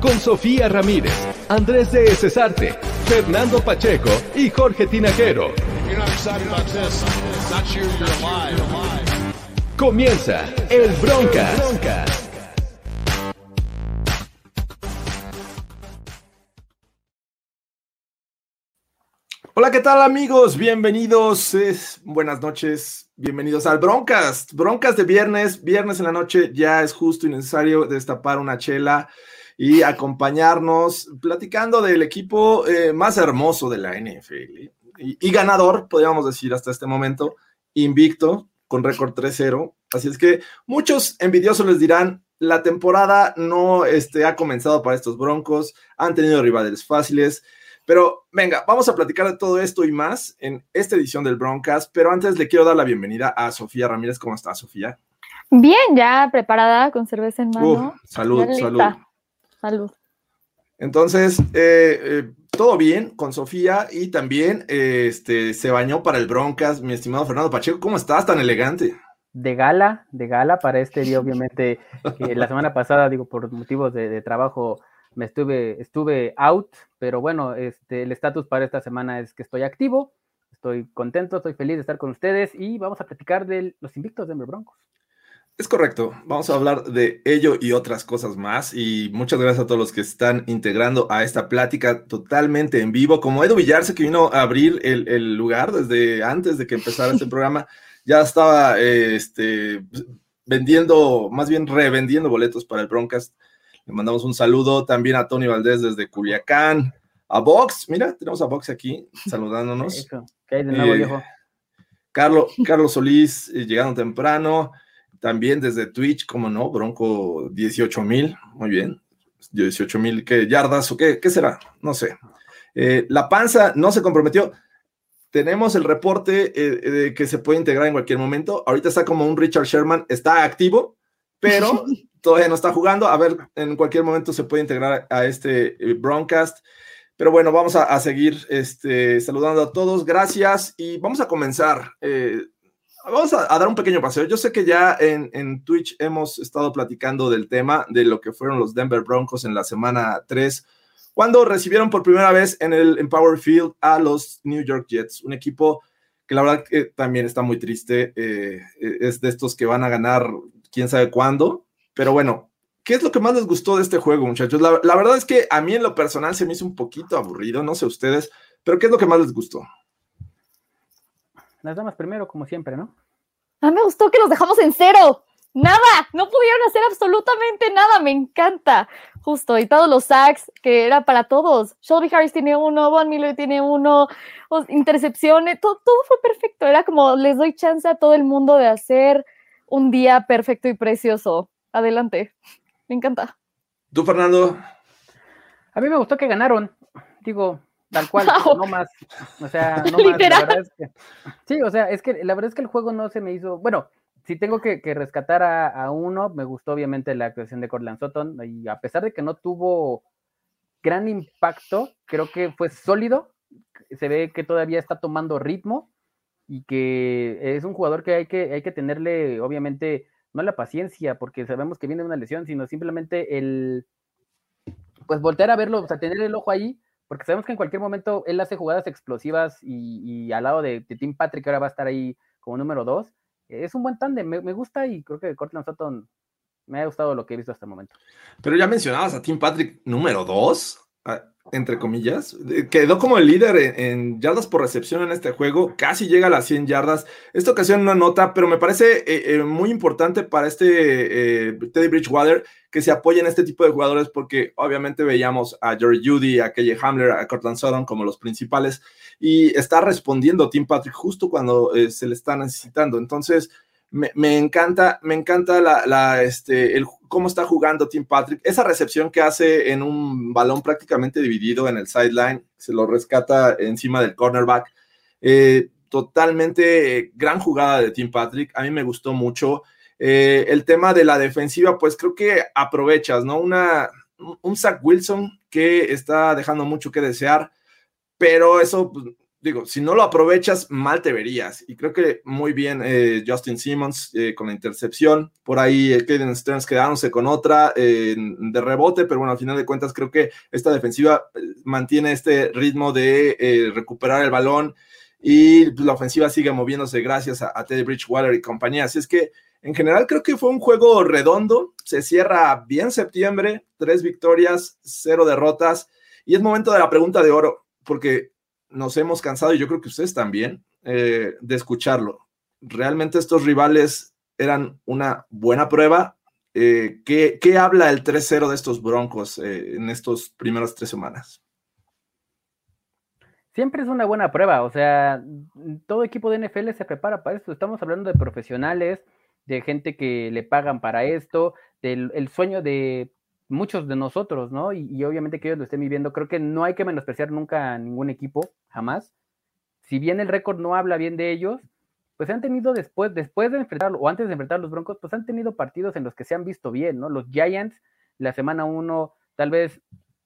Con Sofía Ramírez, Andrés de Cesarte, Fernando Pacheco y Jorge Tinajero. If you're not excited about this, it's not you, you're alive. Comienza el Broncas. Hola, ¿qué tal amigos? Bienvenidos, es- buenas noches, bienvenidos al Broncast. Broncas de viernes, viernes en la noche, ya es justo y necesario destapar una chela y acompañarnos platicando del equipo eh, más hermoso de la NFL y, y ganador, podríamos decir hasta este momento, invicto, con récord 3-0. Así es que muchos envidiosos les dirán, la temporada no este, ha comenzado para estos Broncos, han tenido rivales fáciles. Pero venga, vamos a platicar de todo esto y más en esta edición del Broncast. Pero antes le quiero dar la bienvenida a Sofía Ramírez. ¿Cómo está, Sofía? Bien, ya preparada con cerveza en mano. Uf, salud, salud. Salud. Entonces, eh, eh, todo bien con Sofía y también eh, este, se bañó para el Broncas, mi estimado Fernando Pacheco. ¿Cómo estás tan elegante? de gala, de gala para este día, obviamente, que la semana pasada, digo, por motivos de, de trabajo, me estuve, estuve out, pero bueno, este, el estatus para esta semana es que estoy activo, estoy contento, estoy feliz de estar con ustedes y vamos a platicar de los invictos Denver Broncos. Es correcto, vamos a hablar de ello y otras cosas más y muchas gracias a todos los que están integrando a esta plática totalmente en vivo, como Edu Villarse que vino a abrir el, el lugar desde antes de que empezara este programa, ya estaba eh, este, vendiendo, más bien revendiendo boletos para el Broncast. Le mandamos un saludo también a Tony Valdés desde Culiacán, a Vox, mira, tenemos a Vox aquí saludándonos. Eso, ¿qué hay de nuevo, Eh, viejo? Carlos, Carlos Solís eh, llegando temprano, también desde Twitch, como no, Bronco 18 mil, muy bien, 18 mil, ¿qué yardas o qué, qué será? No sé. Eh, la panza no se comprometió. Tenemos el reporte eh, de que se puede integrar en cualquier momento. Ahorita está como un Richard Sherman, está activo, pero todavía no está jugando. A ver, en cualquier momento se puede integrar a este eh, broadcast. Pero bueno, vamos a, a seguir este, saludando a todos. Gracias y vamos a comenzar. Eh, vamos a, a dar un pequeño paseo. Yo sé que ya en, en Twitch hemos estado platicando del tema de lo que fueron los Denver Broncos en la semana 3, cuando recibieron por primera vez en el Empower Field a los New York Jets, un equipo que la verdad que también está muy triste. eh, es de estos que van a ganar quién sabe cuándo. Pero bueno, ¿Qué es lo que más les gustó de este juego, muchachos? La, la, verdad es que a mí en lo personal se me hizo un poquito aburrido, no sé ustedes, pero ¿qué es lo que más les gustó? Las damas primero, como siempre, ¿no? A mí me gustó que los dejamos en cero. Nada, no pudieron hacer absolutamente nada, me encanta. Justo, y todos los sacks que era para todos. Shelby Harris tiene uno, Von Miller tiene uno, intercepciones, todo, todo fue perfecto. Era como les doy chance a todo el mundo de hacer un día perfecto y precioso. Adelante. Me encanta. ¿Tú, Fernando? A mí me gustó que ganaron. Digo, tal cual, wow. no más. O sea, no Literal. más. Es que, sí, o sea, es que la verdad es que el juego no se me hizo. Bueno, si tengo que, que rescatar a, a, uno, me gustó obviamente la actuación de Cortland Sutton. Y a pesar de que no tuvo gran impacto, creo que fue sólido. Se ve que todavía está tomando ritmo y que es un jugador que hay que, hay que tenerle, obviamente no la paciencia, porque sabemos que viene una lesión, sino simplemente el, pues voltear a verlo, o sea, tener el ojo ahí, porque sabemos que en cualquier momento él hace jugadas explosivas y, y al lado de, de, Tim Patrick, ahora va a estar ahí como número dos, es un buen tándem, me, me, gusta y creo que Cortland Sutton me ha gustado lo que he visto hasta el momento. Pero ya mencionabas a Tim Patrick número dos, entre comillas, quedó como el líder en, yardas por recepción en este juego, casi llega a las 100 yardas. Esta ocasión una nota, pero me parece eh, eh, muy importante para este eh, Teddy Bridgewater que se apoye en este tipo de jugadores porque obviamente veíamos a Jerry Judy, a KJ Hamler, a Cortland Sutton como los principales y está respondiendo Tim Patrick justo cuando se le está necesitando. Entonces, me, encanta, me encanta la, este, el, cómo está jugando Tim Patrick. Esa recepción que hace en un balón prácticamente dividido en el sideline, se lo rescata encima del cornerback. Eh, totalmente eh, gran jugada de Tim Patrick. A mí me gustó mucho. Eh, el tema de la defensiva, pues creo que aprovechas, ¿no? Una, un Zach Wilson que está dejando mucho que desear, pero eso pues, digo, si no lo aprovechas, mal te verías. Y creo que muy bien eh, Justin Simmons eh, con la intercepción. Por ahí el Caden Stearns quedándose con otra de rebote, pero bueno, al final de cuentas creo que esta defensiva eh, mantiene este ritmo de recuperar el balón y la ofensiva sigue moviéndose gracias a, a Teddy Bridgewater y compañía. Así es que en general creo que fue un juego redondo. Se cierra bien septiembre, tres victorias, cero derrotas. Y es momento de la pregunta de oro, porque nos hemos cansado, y yo creo que ustedes también, eh, de escucharlo. ¿Realmente estos rivales eran una buena prueba? Eh, ¿qué, habla el 3-0 de estos Broncos eh, en estas primeras tres semanas? Siempre es una buena prueba, o sea, todo equipo de NFL se prepara para esto. Estamos hablando de profesionales, de gente que le pagan para esto, del el sueño de muchos de nosotros, ¿no? Y, obviamente que ellos lo estén viviendo. Creo que no hay que menospreciar nunca a ningún equipo, jamás. Si bien el récord no habla bien de ellos, pues han tenido después, después de enfrentarlo, o antes de enfrentar a los Broncos, pues han tenido partidos en los que se han visto bien, ¿no? Los Giants, la semana uno, tal vez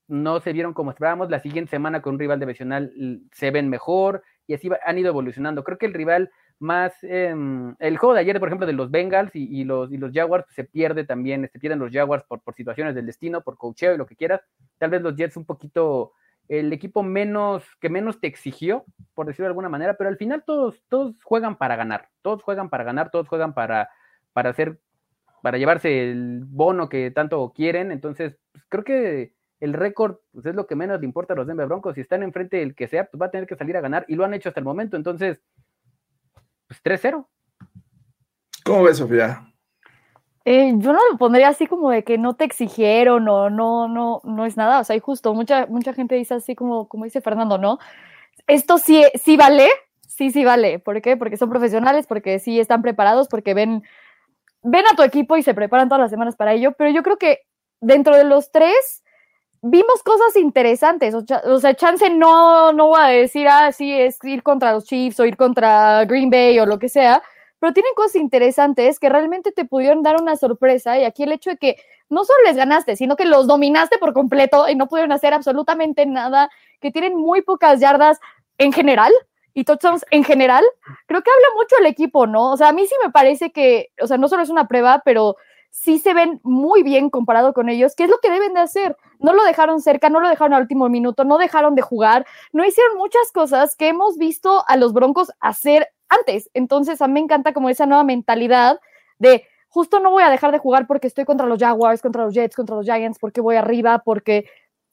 no se vieron como esperábamos, la siguiente semana con un rival divisional se ven mejor, y así han ido evolucionando. Creo que el rival más em, el juego de ayer, por ejemplo, de los Bengals y, los, y los Jaguars se pierde también, se pierden los Jaguars por, por situaciones del destino, por cocheo y lo que quieras. Tal vez los Jets un poquito el equipo menos que menos te exigió, por decirlo de alguna manera, pero al final todos todos juegan para ganar, todos juegan para ganar, todos juegan para para hacer para llevarse el bono que tanto quieren, entonces pues, creo que el récord pues, es lo que menos le importa a los Denver Broncos, si están enfrente del que sea, pues va a tener que salir a ganar y lo han hecho hasta el momento, entonces pues 3-0. ¿Cómo ves, Sofía? Eh, yo no lo pondría así como de que no te exigieron o no, no, no es nada. O sea, y justo, mucha, mucha gente dice así como, como dice Fernando, ¿no? Esto sí, sí vale, sí, sí vale. ¿Por qué? Porque son profesionales, porque sí están preparados, porque ven, ven a tu equipo y se preparan todas las semanas para ello. Pero yo creo que dentro de los tres, vimos cosas interesantes. O, sea, chance no, no voy a decir, ah, sí, es ir contra los Chiefs o ir contra Green Bay o lo que sea, pero tienen cosas interesantes que realmente te pudieron dar una sorpresa. Y aquí el hecho de que no solo les ganaste, sino que los dominaste por completo y no pudieron hacer absolutamente nada, que tienen muy pocas yardas en general y touchdowns en general, creo que habla mucho el equipo, ¿no? O sea, a mí sí me parece que, o sea, no solo es una prueba, pero sí se ven muy bien comparado con ellos, ¿Qué es lo que deben de hacer. No lo dejaron cerca, no lo dejaron al último minuto, no dejaron de jugar, no hicieron muchas cosas que hemos visto a los Broncos hacer antes. Entonces, a mí me encanta como esa nueva mentalidad de justo no voy a dejar de jugar porque estoy contra los Jaguars, contra los Jets, contra los Giants, porque voy arriba, porque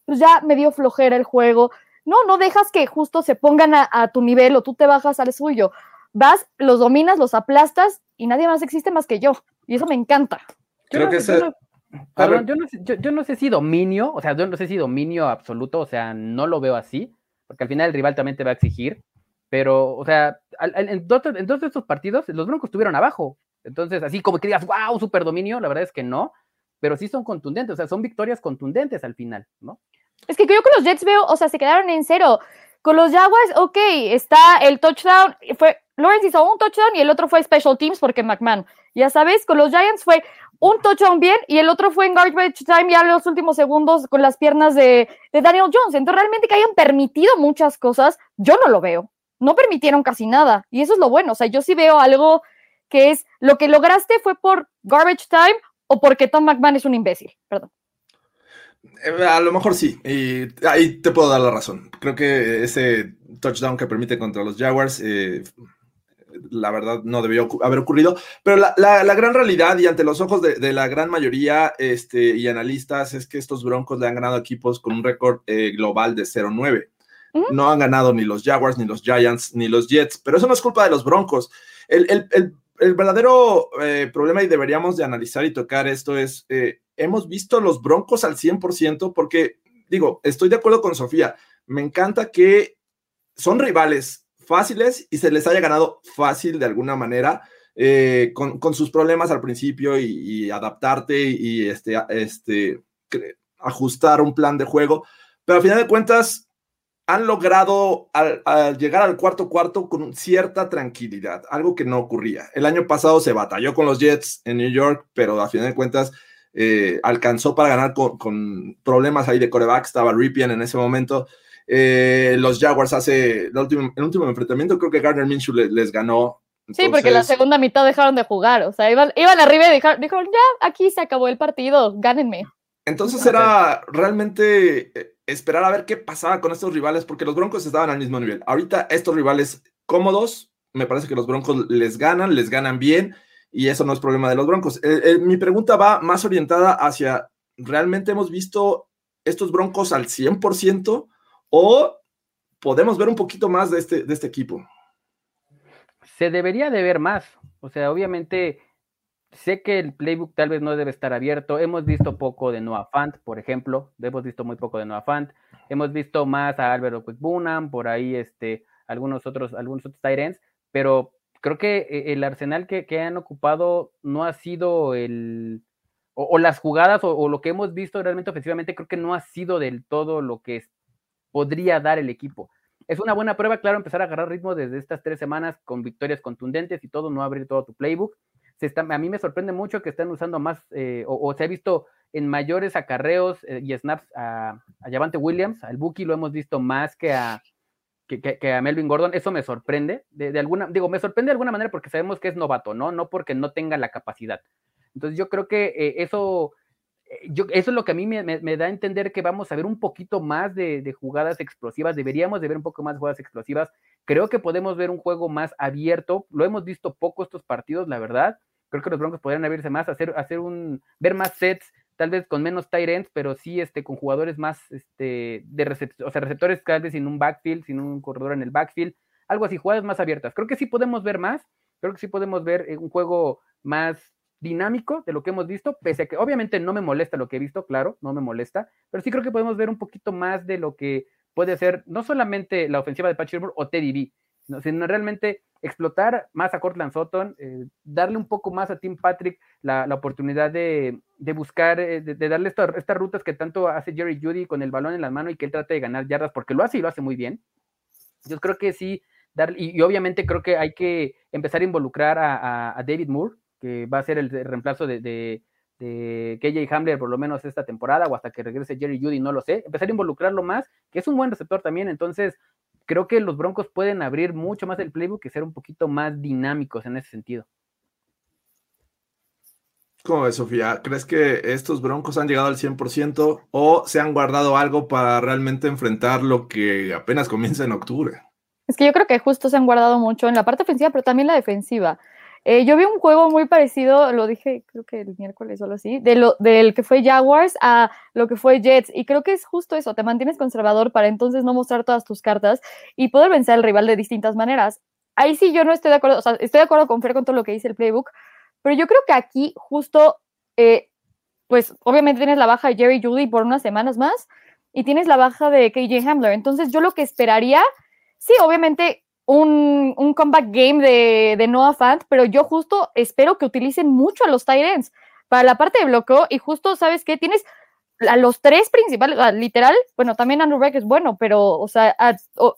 pues ya me dio flojera el juego. No, no dejas que justo se pongan a, a tu nivel o tú te bajas al suyo. Vas, los dominas, los aplastas y nadie más existe más que yo. Y eso me encanta. Creo que yo, no, yo, no sé, yo, no sé si dominio, o sea, yo no sé si dominio absoluto, o sea, no lo veo así, porque al final el rival también te va a exigir, pero, o sea, en, todos estos partidos los Broncos estuvieron abajo, entonces, así como que digas, wow, super dominio, la verdad es que no, pero sí son contundentes, o sea, son victorias contundentes al final, ¿no? Es que yo con los Jets veo, o sea, se quedaron en cero. Con los Jaguars, ok, está el touchdown, fue, Lawrence hizo un touchdown y el otro fue special teams porque McMahon. Ya sabes, con los Giants fue un touchdown bien y el otro fue en garbage time ya en los últimos segundos con las piernas de, Daniel Jones. Entonces, realmente que hayan permitido muchas cosas, yo no lo veo. No permitieron casi nada. Y eso es lo bueno. O sea, yo sí veo algo que es lo que lograste fue por garbage time o porque Tom McMahon es un imbécil. Perdón. Eh, a lo mejor sí, y ahí te puedo dar la razón. Creo que ese touchdown que permite contra los Jaguars eh, la verdad no debió haber ocurrido, pero la, gran realidad y ante los ojos de, la gran mayoría este, y analistas es que estos Broncos le han ganado equipos con un récord eh, global de 0-9. No han ganado ni los Jaguars, ni los Giants, ni los Jets, pero eso no es culpa de los Broncos. El, verdadero eh, problema y deberíamos de analizar y tocar esto es, hemos visto los Broncos al 100% porque, digo, estoy de acuerdo con Sofía, me encanta que son rivales, fáciles y se les haya ganado fácil de alguna manera. eh, con, sus problemas al principio y, adaptarte y este, este, ajustar un plan de juego, pero al final de cuentas han logrado al, llegar al cuarto cuarto con cierta tranquilidad, algo que no ocurría. El año pasado se batalló con los Jets en New York, pero al final de cuentas eh, alcanzó para ganar con, problemas ahí de coreback, estaba Ripien en ese momento. Eh, los Jaguars hace el último, el último enfrentamiento, creo que Gardner Minshew les, ganó. sí, porque la segunda mitad dejaron de jugar, o sea, iban, iban arriba y dijeron, dijeron, ya, aquí se acabó el partido, gánenme. Entonces era realmente eh, esperar a ver qué pasaba con estos rivales, porque los Broncos estaban al mismo nivel. Ahorita estos rivales cómodos, me parece que los Broncos les ganan, les ganan bien, y eso no es problema de los Broncos. Eh, eh, mi pregunta va más orientada hacia, ¿realmente hemos visto estos Broncos al 100% o podemos ver un poquito más de este, de este equipo? Se debería de ver más. O sea, obviamente Sé que el playbook tal vez no debe estar abierto. Hemos visto poco de Noah Fant, por ejemplo. Hemos visto muy poco de Noah Fant. Hemos visto más a Álvaro Quickbunam, por ahí este, algunos otros, algunos otros pero creo que eh, el arsenal que, han ocupado no ha sido el. O, las jugadas o, o, lo que hemos visto realmente ofensivamente, creo que no ha sido del todo lo que podría dar el equipo. Es una buena prueba, claro, empezar a agarrar ritmo desde estas tres semanas con victorias contundentes y todo, no abrir todo tu playbook a mí me sorprende mucho que estén usando más, eh, o, se ha visto en mayores acarreos eh, y snaps a, a Javante Williams, al Buki lo hemos visto más que a, que, a Melvin Gordon, eso me sorprende, de, alguna, digo, me sorprende de alguna manera porque sabemos que es novato, ¿no? No porque no tenga la capacidad. Entonces yo creo que eh, eso, yo, eso es lo que a mí me, da a entender que vamos a ver un poquito más de, de, jugadas explosivas, deberíamos de ver un poco más de jugadas explosivas. Creo que podemos ver un juego más abierto, lo hemos visto poco estos partidos, la verdad, creo que los Broncos podrían abrirse más, hacer, hacer un, ver más sets, tal vez con menos tight ends, pero sí este, con jugadores más este, de receptores, o sea, receptores tal vez sin un backfield, sin un corredor en el backfield, algo así, jugadas más abiertas. Creo que sí podemos ver más, creo que sí podemos ver eh, un juego más dinámico de lo que hemos visto, pese a que obviamente no me molesta lo que he visto, claro, no me molesta, pero sí creo que podemos ver un poquito más de lo que puede ser no solamente la ofensiva de Patch o Teddy B, sino realmente explotar más a Cortland Sutton, eh, darle un poco más a Tim Patrick la, oportunidad de, buscar, eh, de, darle estas rutas que tanto hace Jerry Judy con el balón en la mano y que él trate de ganar yardas, porque lo hace y lo hace muy bien. Yo creo que sí, dar, y, obviamente creo que hay que empezar a involucrar a, David Moore, que va a ser el, reemplazo de, de, de KJ Hamler por lo menos esta temporada o hasta que regrese Jerry Judy, no lo sé, empezar a involucrarlo más, que es un buen receptor también, entonces creo que los Broncos pueden abrir mucho más el playbook y ser un poquito más dinámicos en ese sentido. ¿Cómo ves, Sofía? ¿Crees que estos Broncos han llegado al 100% o se han guardado algo para realmente enfrentar lo que apenas comienza en octubre? Es que yo creo que justo se han guardado mucho en la parte ofensiva, pero también la defensiva. Eh, yo vi un juego muy parecido, lo dije creo que el miércoles o algo así, de lo, del que fue Jaguars a lo que fue Jets. Y creo que es justo eso, te mantienes conservador para entonces no mostrar todas tus cartas y poder vencer al rival de distintas maneras. Ahí sí yo no estoy de acuerdo, o sea, estoy de acuerdo con Fer con todo lo que dice el playbook, pero yo creo que aquí justo, eh, pues obviamente tienes la baja de Jerry Judy por unas semanas más y tienes la baja de KJ Hamler. Entonces yo lo que esperaría, sí, obviamente un, comeback game de, de, Noah Fant, pero yo justo espero que utilicen mucho a los Tyrants para la parte de bloqueo y justo, ¿sabes qué? Tienes a los tres principales, literal, bueno, también Andrew Beck es bueno, pero, o sea,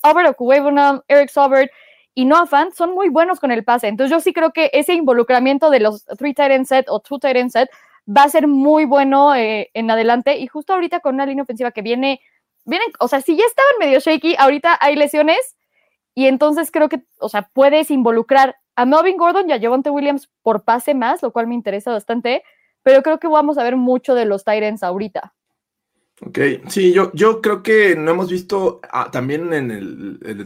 Albert Okuwebunam, Eric Sobert y Noah Fant son muy buenos con el pase. Entonces yo sí creo que ese involucramiento de los three tight set o two tight set va a ser muy bueno eh, en adelante y justo ahorita con una línea ofensiva que viene, vienen, o sea, si ya estaban medio shaky, ahorita hay lesiones y entonces creo que, o sea, puedes involucrar a Melvin Gordon y a Javonte Williams por pase más, lo cual me interesa bastante, pero creo que vamos a ver mucho de los Tyrants ahorita. Ok, sí, yo, yo creo que no hemos visto ah, también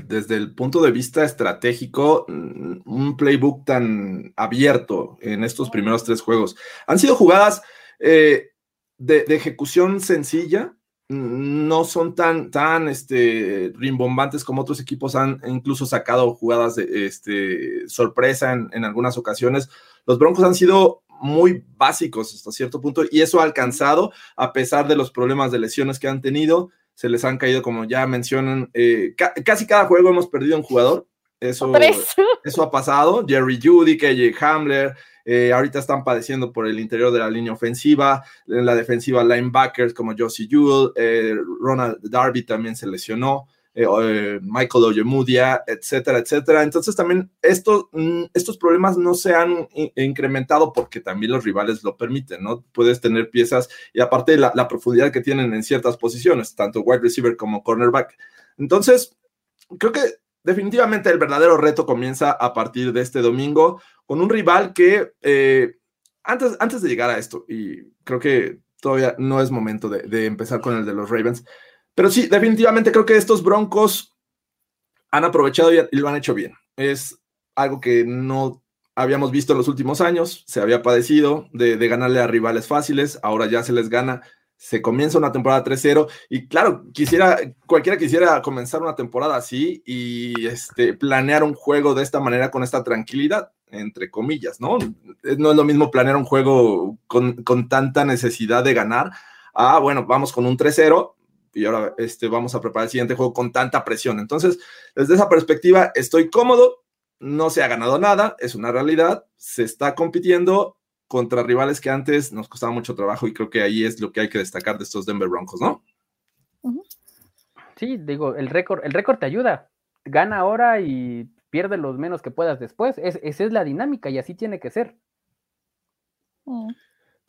desde el punto de vista estratégico mm, un playbook tan abierto en estos primeros tres juegos. Han sido jugadas eh, de, ejecución sencilla, no son tan, tan este, rimbombantes como otros equipos han incluso sacado jugadas de este, sorpresa en, algunas ocasiones. Los Broncos han sido muy básicos hasta cierto punto y eso ha alcanzado a pesar de los problemas de lesiones que han tenido. Se les han caído, como ya mencionan, eh, casi cada juego hemos perdido un jugador Eso, eso ha pasado. Jerry Judy, KJ Hamler, eh, ahorita están padeciendo por el interior de la línea ofensiva, en la defensiva linebackers como Josie Jewell, eh, Ronald Darby también se lesionó. Eh, Michael Ojemudia, etcétera, etcétera. Entonces también estos, mm, estos problemas no se han incrementado porque también los rivales lo permiten, ¿no? Puedes tener piezas y aparte la, la profundidad que tienen en ciertas posiciones, tanto wide receiver como cornerback. Entonces, creo que definitivamente el verdadero reto comienza a partir de este domingo con un rival que eh, antes, antes de llegar a esto, y creo que todavía no es momento de, empezar con el de los Ravens, pero sí, definitivamente creo que estos Broncos han aprovechado y, lo han hecho bien. Es algo que no habíamos visto en los últimos años, se había padecido de, de ganarle a rivales fáciles, ahora ya se les gana se comienza una temporada 3-0 y claro, quisiera, cualquiera quisiera comenzar una temporada así y este, planear un juego de esta manera con esta tranquilidad, entre comillas, ¿no? No es lo mismo planear un juego con, con tanta necesidad de ganar. Ah, bueno, vamos con un 3-0 y ahora este, vamos a preparar el siguiente juego con tanta presión. Entonces, desde esa perspectiva, estoy cómodo, no se ha ganado nada, es una realidad, se está compitiendo contra rivales que antes nos costaba mucho trabajo y creo que ahí es lo que hay que destacar de estos Denver Broncos, ¿no? Sí, digo, el récord, el récord te ayuda. Gana ahora y pierde los menos que puedas después. esa es la dinámica y así tiene que ser. Mm.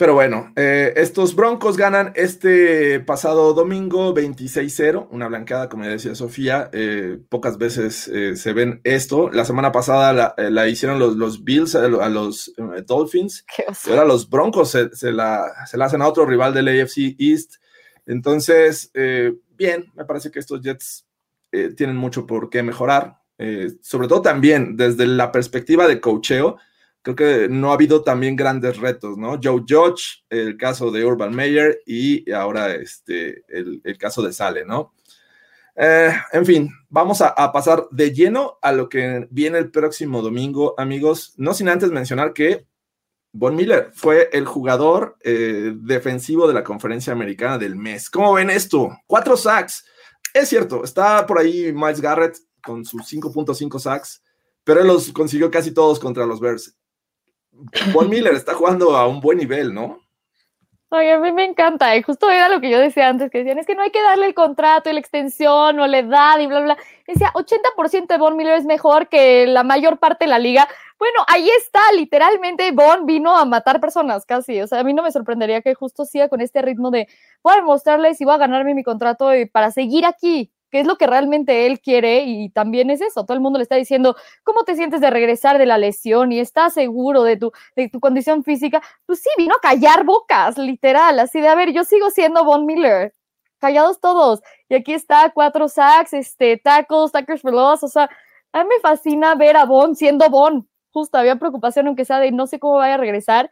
Pero bueno, eh, estos Broncos ganan este pasado domingo 26-0, una blanqueada, como decía Sofía. Eh, pocas veces eh, se ven esto. La semana pasada la, hicieron los, los Bills a, los Dolphins. ahora los Broncos se, la, se, la, hacen a otro rival del AFC East. Entonces, bien, me parece que estos Jets tienen mucho por qué mejorar. sobre todo también desde la perspectiva de cocheo creo que no ha habido también grandes retos, ¿no? Joe Judge, el caso de Urban Meyer y ahora este, el, caso de Sale, ¿no? Eh, en fin, vamos a, pasar de lleno a lo que viene el próximo domingo, amigos. No sin antes mencionar que Von Miller fue el jugador eh, defensivo de la conferencia americana del mes. ¿Cómo ven esto? Cuatro sacks. Es cierto, está por ahí Miles Garrett con sus 5.5 sacks, pero él los consiguió casi todos contra los Bears. Von Miller está jugando a un buen nivel, ¿no? Ay, a mí me encanta, y justo era lo que yo decía antes, que decían, es que no hay que darle el contrato y la extensión o la edad y bla, bla. Decía, 80% de Von Miller es mejor que la mayor parte de la liga. Bueno, ahí está, literalmente Von vino a matar personas casi, o sea, a mí no me sorprendería que justo siga con este ritmo de, voy a demostrarles y voy a ganarme mi contrato para seguir aquí, que es lo que realmente él quiere y también es eso. Todo el mundo le está diciendo, ¿cómo te sientes de regresar de la lesión y estás seguro de tu, de tu condición física? Pues sí, vino a callar bocas, literal, así de, a ver, yo sigo siendo Von Miller, callados todos. Y aquí está, cuatro sacks, este, tackles, tackles for loss, o sea, a mí me fascina ver a Von siendo Von. Justo había preocupación, aunque sea de no sé cómo vaya a regresar.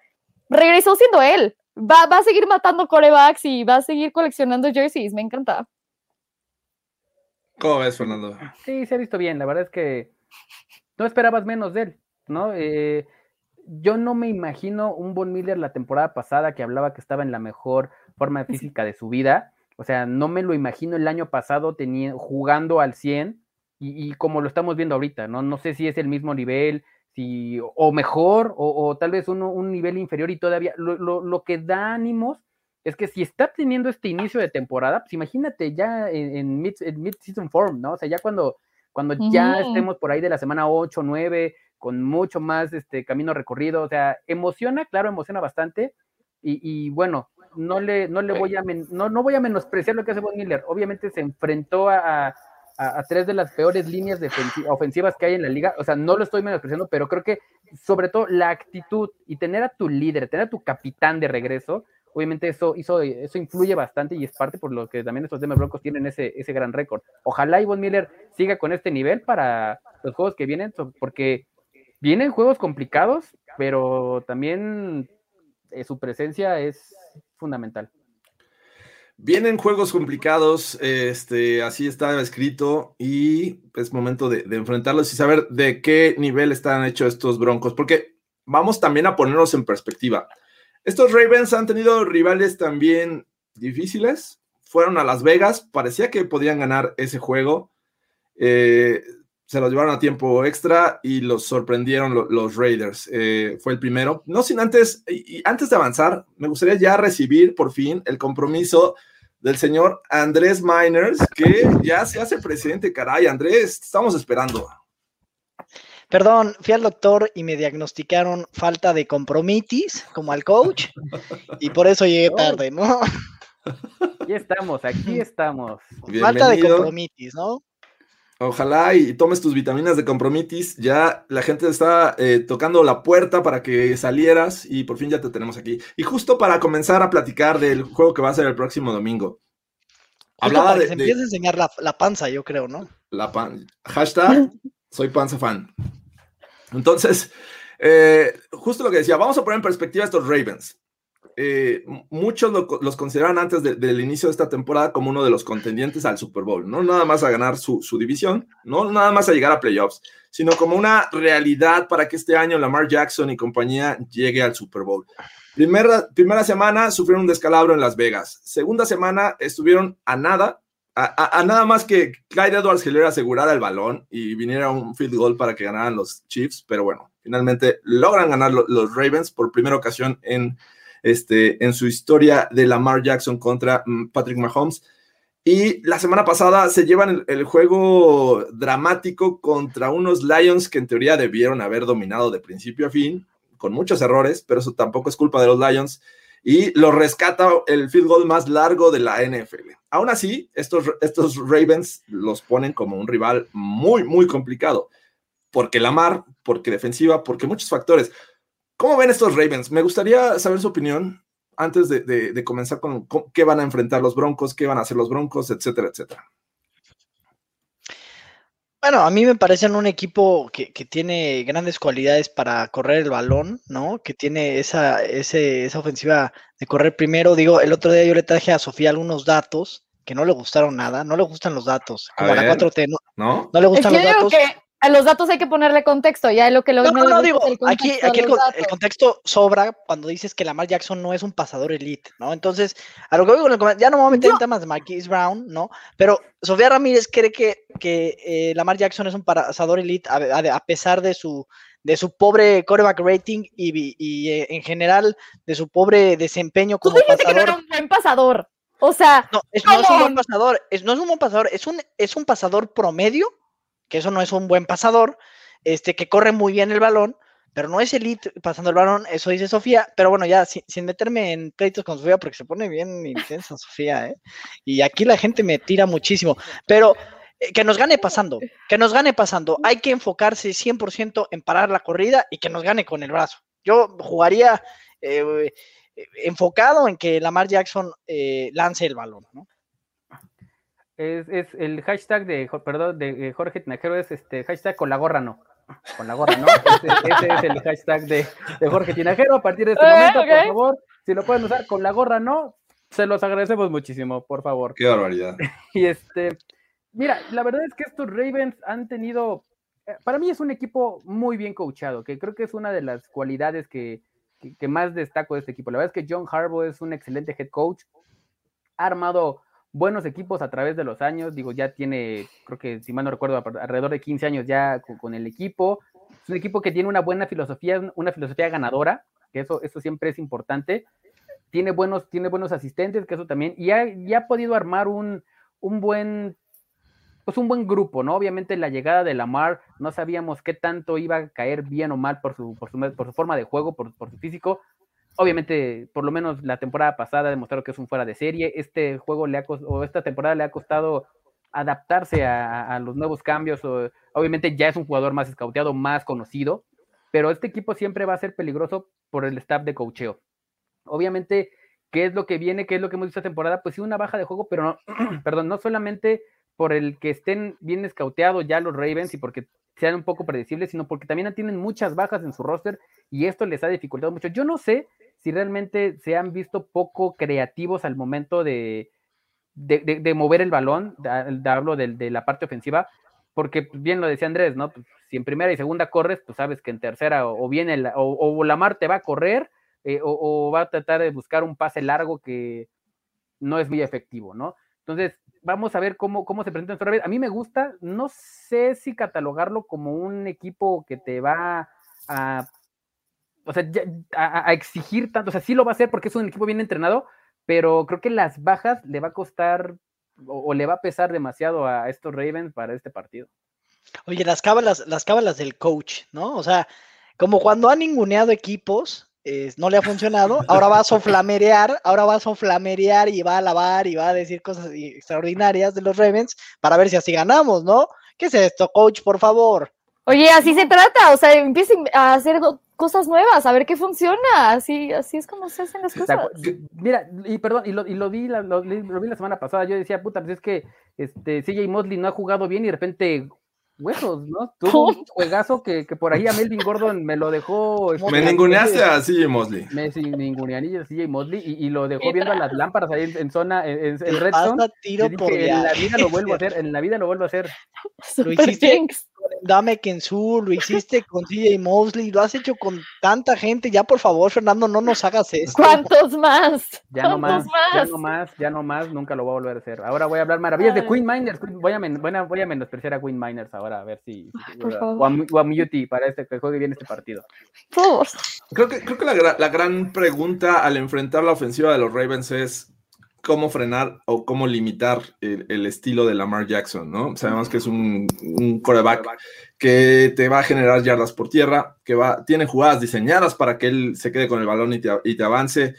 Regresó siendo él. Va, va a seguir matando corebacks y va a seguir coleccionando jerseys. Me encanta. ¿Cómo ves, Fernando? Sí, se ha visto bien. La verdad es que no esperabas menos de él, ¿no? Eh, yo no me imagino un Von Miller la temporada pasada que hablaba que estaba en la mejor forma física de su vida. O sea, no me lo imagino el año pasado teniendo, jugando al 100 y, como lo estamos viendo ahorita, ¿no? No sé si es el mismo nivel, si, o mejor, o, tal vez uno, un nivel inferior y todavía lo, lo, lo que da ánimos es que si está teniendo este inicio de temporada, pues imagínate ya en, mid-season form, ¿no? O sea, ya cuando, cuando ya estemos por ahí de la semana 8, 9, con mucho más este camino recorrido, o sea, emociona, claro, emociona bastante. Y, bueno, no le, no le voy a no, no voy a menospreciar lo que hace Von Miller. Obviamente se enfrentó a, a, tres de las peores líneas ofensivas que hay en la liga. O sea, no lo estoy menospreciando, pero creo que sobre todo la actitud y tener a tu líder, tener a tu capitán de regreso, obviamente eso, eso influye bastante y es parte por lo que también estos Denver Broncos tienen ese, ese gran récord. Ojalá Ivonne Miller siga con este nivel para los juegos que vienen, porque vienen juegos complicados, pero también eh, su presencia es fundamental. Vienen juegos complicados, este, así está escrito, y es momento de, de, enfrentarlos y saber de qué nivel están hechos estos broncos, porque vamos también a ponerlos en perspectiva. Estos Ravens han tenido rivales también difíciles. Fueron a Las Vegas, parecía que podían ganar ese juego. Eh, se los llevaron a tiempo extra y los sorprendieron los Raiders. Eh, fue el primero. No sin antes, y antes de avanzar, me gustaría ya recibir por fin el compromiso del señor Andrés Miners, que ya se hace presidente. Caray, Andrés, estamos esperando. Perdón, fui al doctor y me diagnosticaron falta de compromitis, como al coach, y por eso llegué tarde, ¿no? Aquí estamos, aquí estamos. Falta de compromitis, ¿no? Ojalá y tomes tus vitaminas de compromitis. Ya la gente está eh, tocando la puerta para que salieras y por fin ya te tenemos aquí. Y justo para comenzar a platicar del juego que va a ser el próximo domingo. Hablaba de, se empieza a enseñar la, la, panza, yo creo, ¿no? La pan. Hashtag soy panza fan. Entonces, eh, justo lo que decía, vamos a poner en perspectiva estos Ravens. Eh, muchos los consideran antes del inicio de esta temporada como uno de los contendientes al Super Bowl, no nada más a ganar su, división, no nada más a llegar a playoffs, sino como una realidad para que este año Lamar Jackson y compañía llegue al Super Bowl. Primera, primera semana sufrieron un descalabro en Las Vegas. Segunda semana estuvieron a nada, a, nada más que Clyde Edwards Hiller asegurara el balón y viniera un field goal para que ganaran los Chiefs, pero bueno, finalmente logran ganar los Ravens por primera ocasión en este, en su historia de Lamar Jackson contra mm, Patrick Mahomes. Y la semana pasada se llevan el, juego dramático contra unos Lions que en teoría debieron haber dominado de principio a fin, con muchos errores, pero eso tampoco es culpa de los Lions. Y lo rescata el field goal más largo de la NFL. Aún así, estos, estos Ravens los ponen como un rival muy, muy complicado. Porque Lamar, porque defensiva, porque muchos factores. ¿Cómo ven estos Ravens? Me gustaría saber su opinión antes de, comenzar con, qué van a enfrentar los Broncos, qué van a hacer los Broncos, etcétera, etcétera. Bueno, a mí me parecen un equipo que, tiene grandes cualidades para correr el balón, ¿no? Que tiene esa, esa ofensiva de correr primero. Digo, el otro día yo le traje a Sofía algunos datos que no le gustaron nada, no le gustan los datos, como la 4T, ¿no? ¿no? le gustan los datos a los datos hay que ponerle contexto, ya lo que lo No, no, no, digo, aquí, aquí el, contexto sobra cuando dices que Lamar Jackson no es un pasador elite, ¿no? Entonces, a lo que digo, ya no me voy a meter en temas de Marquise Brown, ¿no? Pero Sofía Ramírez cree que, que eh, Lamar Jackson es un pasador elite a, pesar de su, de su pobre coreback rating y, y eh, en general de su pobre desempeño como Tú pasador. Que no era un buen pasador. O sea, no, es, no es un buen pasador, es, no es un buen pasador, es un, es un pasador promedio que eso no es un buen pasador, este, que corre muy bien el balón, pero no es elite pasando el balón, eso dice Sofía, pero bueno, ya sin, meterme en pleitos con Sofía, porque se pone bien intensa Sofía, ¿eh? Y aquí la gente me tira muchísimo, pero eh, que nos gane pasando, que nos gane pasando, hay que enfocarse 100% en parar la corrida y que nos gane con el brazo. Yo jugaría eh, enfocado en que Lamar Jackson eh, lance el balón, ¿no? Es, el hashtag de, perdón, de Jorge Tinajero es este hashtag con la gorra no. Con la gorra no. Ese, es el hashtag de, Jorge Tinajero. A partir de este momento, por favor, si lo pueden usar con la gorra no, se los agradecemos muchísimo, por favor. Qué barbaridad. Y este, mira, la verdad es que estos Ravens han tenido, eh, para mí es un equipo muy bien coachado, que creo que es una de las cualidades que, que más destaco de este equipo. La verdad es que John Harbaugh es un excelente head coach, ha armado buenos equipos a través de los años. Digo, ya tiene, creo que si mal no recuerdo, alrededor de 15 años ya con, el equipo. Es un equipo que tiene una buena filosofía, una filosofía ganadora, que eso, eso siempre es importante. Tiene buenos, tiene buenos asistentes, que eso también, y ha, ha podido armar un, un buen pues un buen grupo, ¿no? Obviamente la llegada de Lamar, no sabíamos qué tanto iba a caer bien o mal por su, por su, por su forma de juego, por, por, su físico, obviamente, por lo menos la temporada pasada demostraron que es un fuera de serie. Este juego le ha o esta temporada le ha costado adaptarse a, los nuevos cambios. obviamente ya es un jugador más escauteado, más conocido, pero este equipo siempre va a ser peligroso por el staff de cocheo. Obviamente, ¿qué es lo que viene? ¿Qué es lo que hemos visto esta temporada? Pues sí, una baja de juego, pero no, perdón, no solamente por el que estén bien escauteados ya los Ravens y porque sean un poco predecibles, sino porque también tienen muchas bajas en su roster y esto les ha dificultado mucho. Yo no sé si realmente se han visto poco creativos al momento de, de, mover el balón, hablo de, la parte ofensiva, porque pues, bien lo decía Andrés, ¿no? Pues, si en primera y segunda corres, pues sabes que en tercera o, viene la, o, Lamar te va a correr eh, o, va a tratar de buscar un pase largo que no es muy efectivo, ¿no? Entonces, vamos a ver cómo, cómo se presenta otra vez. A mí me gusta, no sé si catalogarlo como un equipo que te va a, o sea, a, exigir tanto, o sea, sí lo va a hacer porque es un equipo bien entrenado, pero creo que las bajas le va a costar o, le va a pesar demasiado a estos Ravens para este partido. Oye, las cábalas, las cábalas del coach, ¿no? O sea, como cuando ha ninguneado equipos, no le ha funcionado, ahora va a soflamerear, ahora va a soflamerear y va a alabar y va a decir cosas extraordinarias de los Ravens para ver si así ganamos, ¿no? ¿Qué es esto, coach, por favor? Oye, así se trata, o sea, empiecen a hacer cosas nuevas, a ver qué funciona, así, así es como se hacen las cosas. Mira, y perdón, y lo, y lo vi, la, lo, vi la semana pasada, yo decía, puta, pues es que este CJ Mosley no ha jugado bien y de repente huesos, ¿no? Tuvo un juegazo que, que, por ahí a Melvin Gordon me lo dejó. Este, me ninguneaste a CJ Mosley. Me ninguneé a CJ Mosley y, y, lo dejó viendo a las lámparas ahí en, zona, en, en Red Zone. en la vida lo vuelvo a hacer, en la vida lo vuelvo a hacer. Lo hiciste Dame Kensu, lo hiciste con CJ Mosley, lo has hecho con tanta gente. Ya, por favor, Fernando, no nos hagas esto. ¿Cuántos más? Ya no más, ya no más, ya no más, nunca lo voy a volver a hacer. Ahora voy a hablar maravillas de Queen Miners. Voy a, voy a, menospreciar a Queen Miners ahora, a ver si. o, a, Muti para este, que juegue bien este partido. Creo que, creo que la, la gran pregunta al enfrentar la ofensiva de los Ravens es cómo frenar o cómo limitar el, estilo de Lamar Jackson, ¿no? Sabemos que es un, un, coreback que te va a generar yardas por tierra, que va, tiene jugadas diseñadas para que él se quede con el balón y te, avance.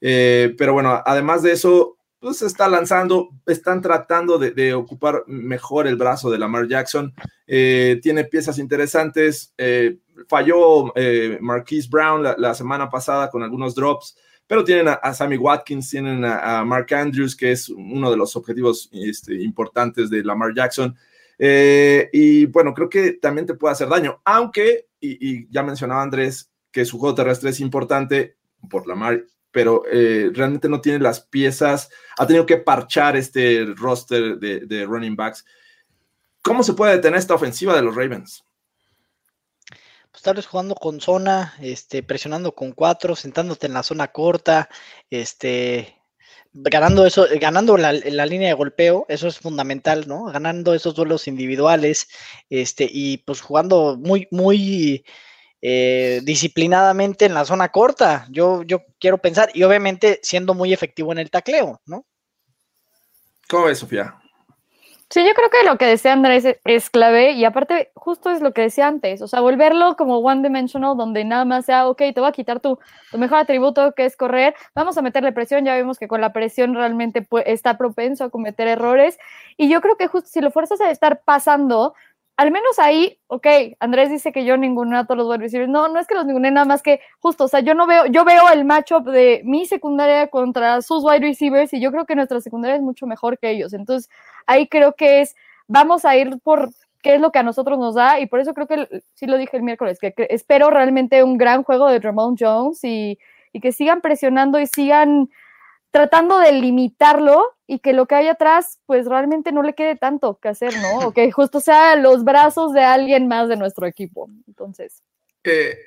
Eh, pero bueno, además de eso, pues está lanzando, están tratando de, ocupar mejor el brazo de Lamar Jackson. Eh, tiene piezas interesantes. Eh, falló Marquise Brown la semana pasada con algunos drops pero tienen a, Sammy Watkins, tienen a, Mark Andrews, que es uno de los objetivos este, importantes de Lamar Jackson. Eh, y bueno, creo que también te puede hacer daño, aunque, y, ya mencionaba Andrés, que su juego terrestre es importante por Lamar, pero eh, realmente no tiene las piezas, ha tenido que parchar este roster de, de running backs. ¿Cómo se puede detener esta ofensiva de los Ravens? Pues tal vez jugando con zona, este, presionando con cuatro, sentándote en la zona corta, este, ganando eso, ganando la, la, línea de golpeo, eso es fundamental, ¿no? Ganando esos duelos individuales, este, y pues jugando muy, muy eh, disciplinadamente en la zona corta. Yo, yo quiero pensar, y obviamente siendo muy efectivo en el tacleo, ¿no? ¿Cómo ves, Sofía? Sí, yo creo que lo que decía Andrés es, clave y aparte justo es lo que decía antes, o sea, volverlo como one dimensional donde nada más sea, ok, te voy a quitar tu, tu mejor atributo que es correr, vamos a meterle presión, ya vemos que con la presión realmente está propenso a cometer errores y yo creo que justo si lo fuerzas a estar pasando, al menos ahí, ok, Andrés dice que yo ninguno a todos los wide. No, no es que los ningune nada más que justo, o sea, yo no veo, yo veo el matchup de mi secundaria contra sus wide receivers y yo creo que nuestra secundaria es mucho mejor que ellos. Entonces, ahí creo que es, vamos a ir por qué es lo que a nosotros nos da y por eso creo que, sí lo dije el miércoles, que, espero realmente un gran juego de Ramon Jones y, y que sigan presionando y sigan tratando de limitarlo y que lo que hay atrás, pues realmente no le quede tanto que hacer, ¿no? O que justo sea los brazos de alguien más de nuestro equipo. Entonces. Eh,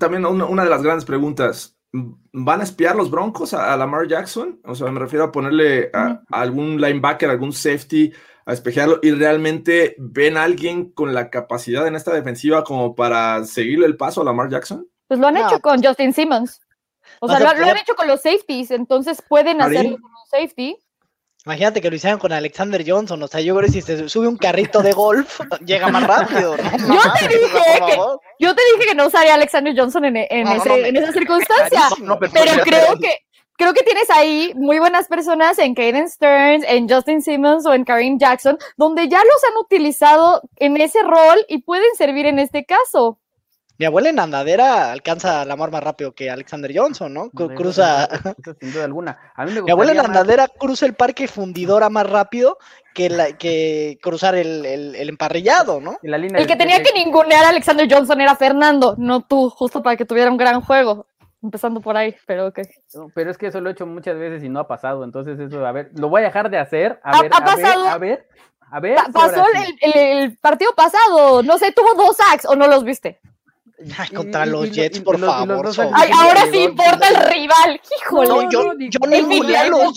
también una, de las grandes preguntas. ¿Van a espiar los Broncos a, Lamar Jackson? O sea, me refiero a ponerle a, algún linebacker, algún safety, a espejearlo y realmente ven a alguien con la capacidad en esta defensiva como para seguirle el paso a Lamar Jackson? Pues lo han hecho con Justin Simmons. O sea, lo, han hecho con los safeties, entonces pueden hacerlo con un safety. Imagínate que lo hicieran con Alexander Johnson, o sea, yo creo que si se sube un carrito de golf, llega más rápido. yo, te dije que, yo te dije que no usaría Alexander Johnson en, en, ese, en esa circunstancia, pero creo que creo que tienes ahí muy buenas personas en Caden Stearns, en Justin Simmons o en Kareem Jackson, donde ya los han utilizado en ese rol y pueden servir en este caso. Mi abuela en andadera alcanza la mar más rápido que Alexander Johnson, ¿no? Cruza. Sin duda alguna. Mi abuela en andadera cruza el parque fundidora más rápido que, la, que cruzar el, el, emparrillado, ¿no? el que tenía que ningunear a Alexander Johnson era Fernando, no tú, justo para que tuviera un gran juego. Empezando por ahí, pero ok. pero es que eso lo he hecho muchas veces y no ha pasado, entonces eso, a ver, lo voy a dejar de hacer. A ver, a ver, a ver, a ver. pasó el, el, partido pasado, no sé, tuvo dos sacks o no los viste. Ay, contra y- los y Jets, y por los favor. Ay, Yo ahora sí importa el rival. Híjole. No, yo, no, yo juré la a los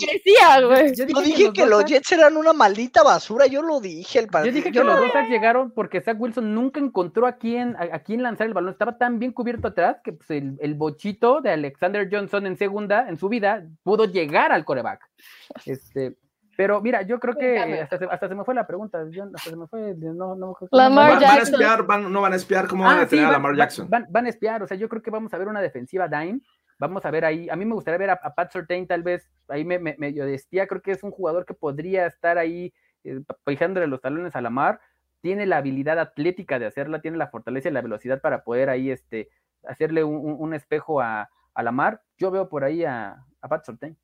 güey. Yo Yo dije que los Jets eran una maldita basura, yo lo dije el Yo partido. dije que Yo los no- dos sacks llegaron porque Zach Wilson nunca encontró a quién, a, a quién lanzar el balón. Estaba tan bien cubierto atrás que pues, el, el bochito de Alexander Johnson en segunda, en su vida, pudo llegar al coreback. Este, pero mira, yo creo que hasta se, hasta se me fue la pregunta. yo- hasta se me fue. No, no, Lamar ¿Van, van a Jackson. espiar? Van- ¿No van a espiar? ¿Cómo van Ah, a tener sí, a Lamar Jackson? van- van a espiar, o sea, yo creo que vamos a ver una defensiva dime, vamos a ver ahí, a mí me gustaría ver a, a Pat Surtain tal vez, ahí me, me- medio de espía, creo que es un jugador que podría estar ahí eh, pijándole los talones a Lamar, tiene la habilidad atlética de hacerla, tiene la fortaleza y la velocidad para poder ahí este, hacerle un, un- un espejo a, a Lamar, yo veo por ahí a, a Pat Surtain.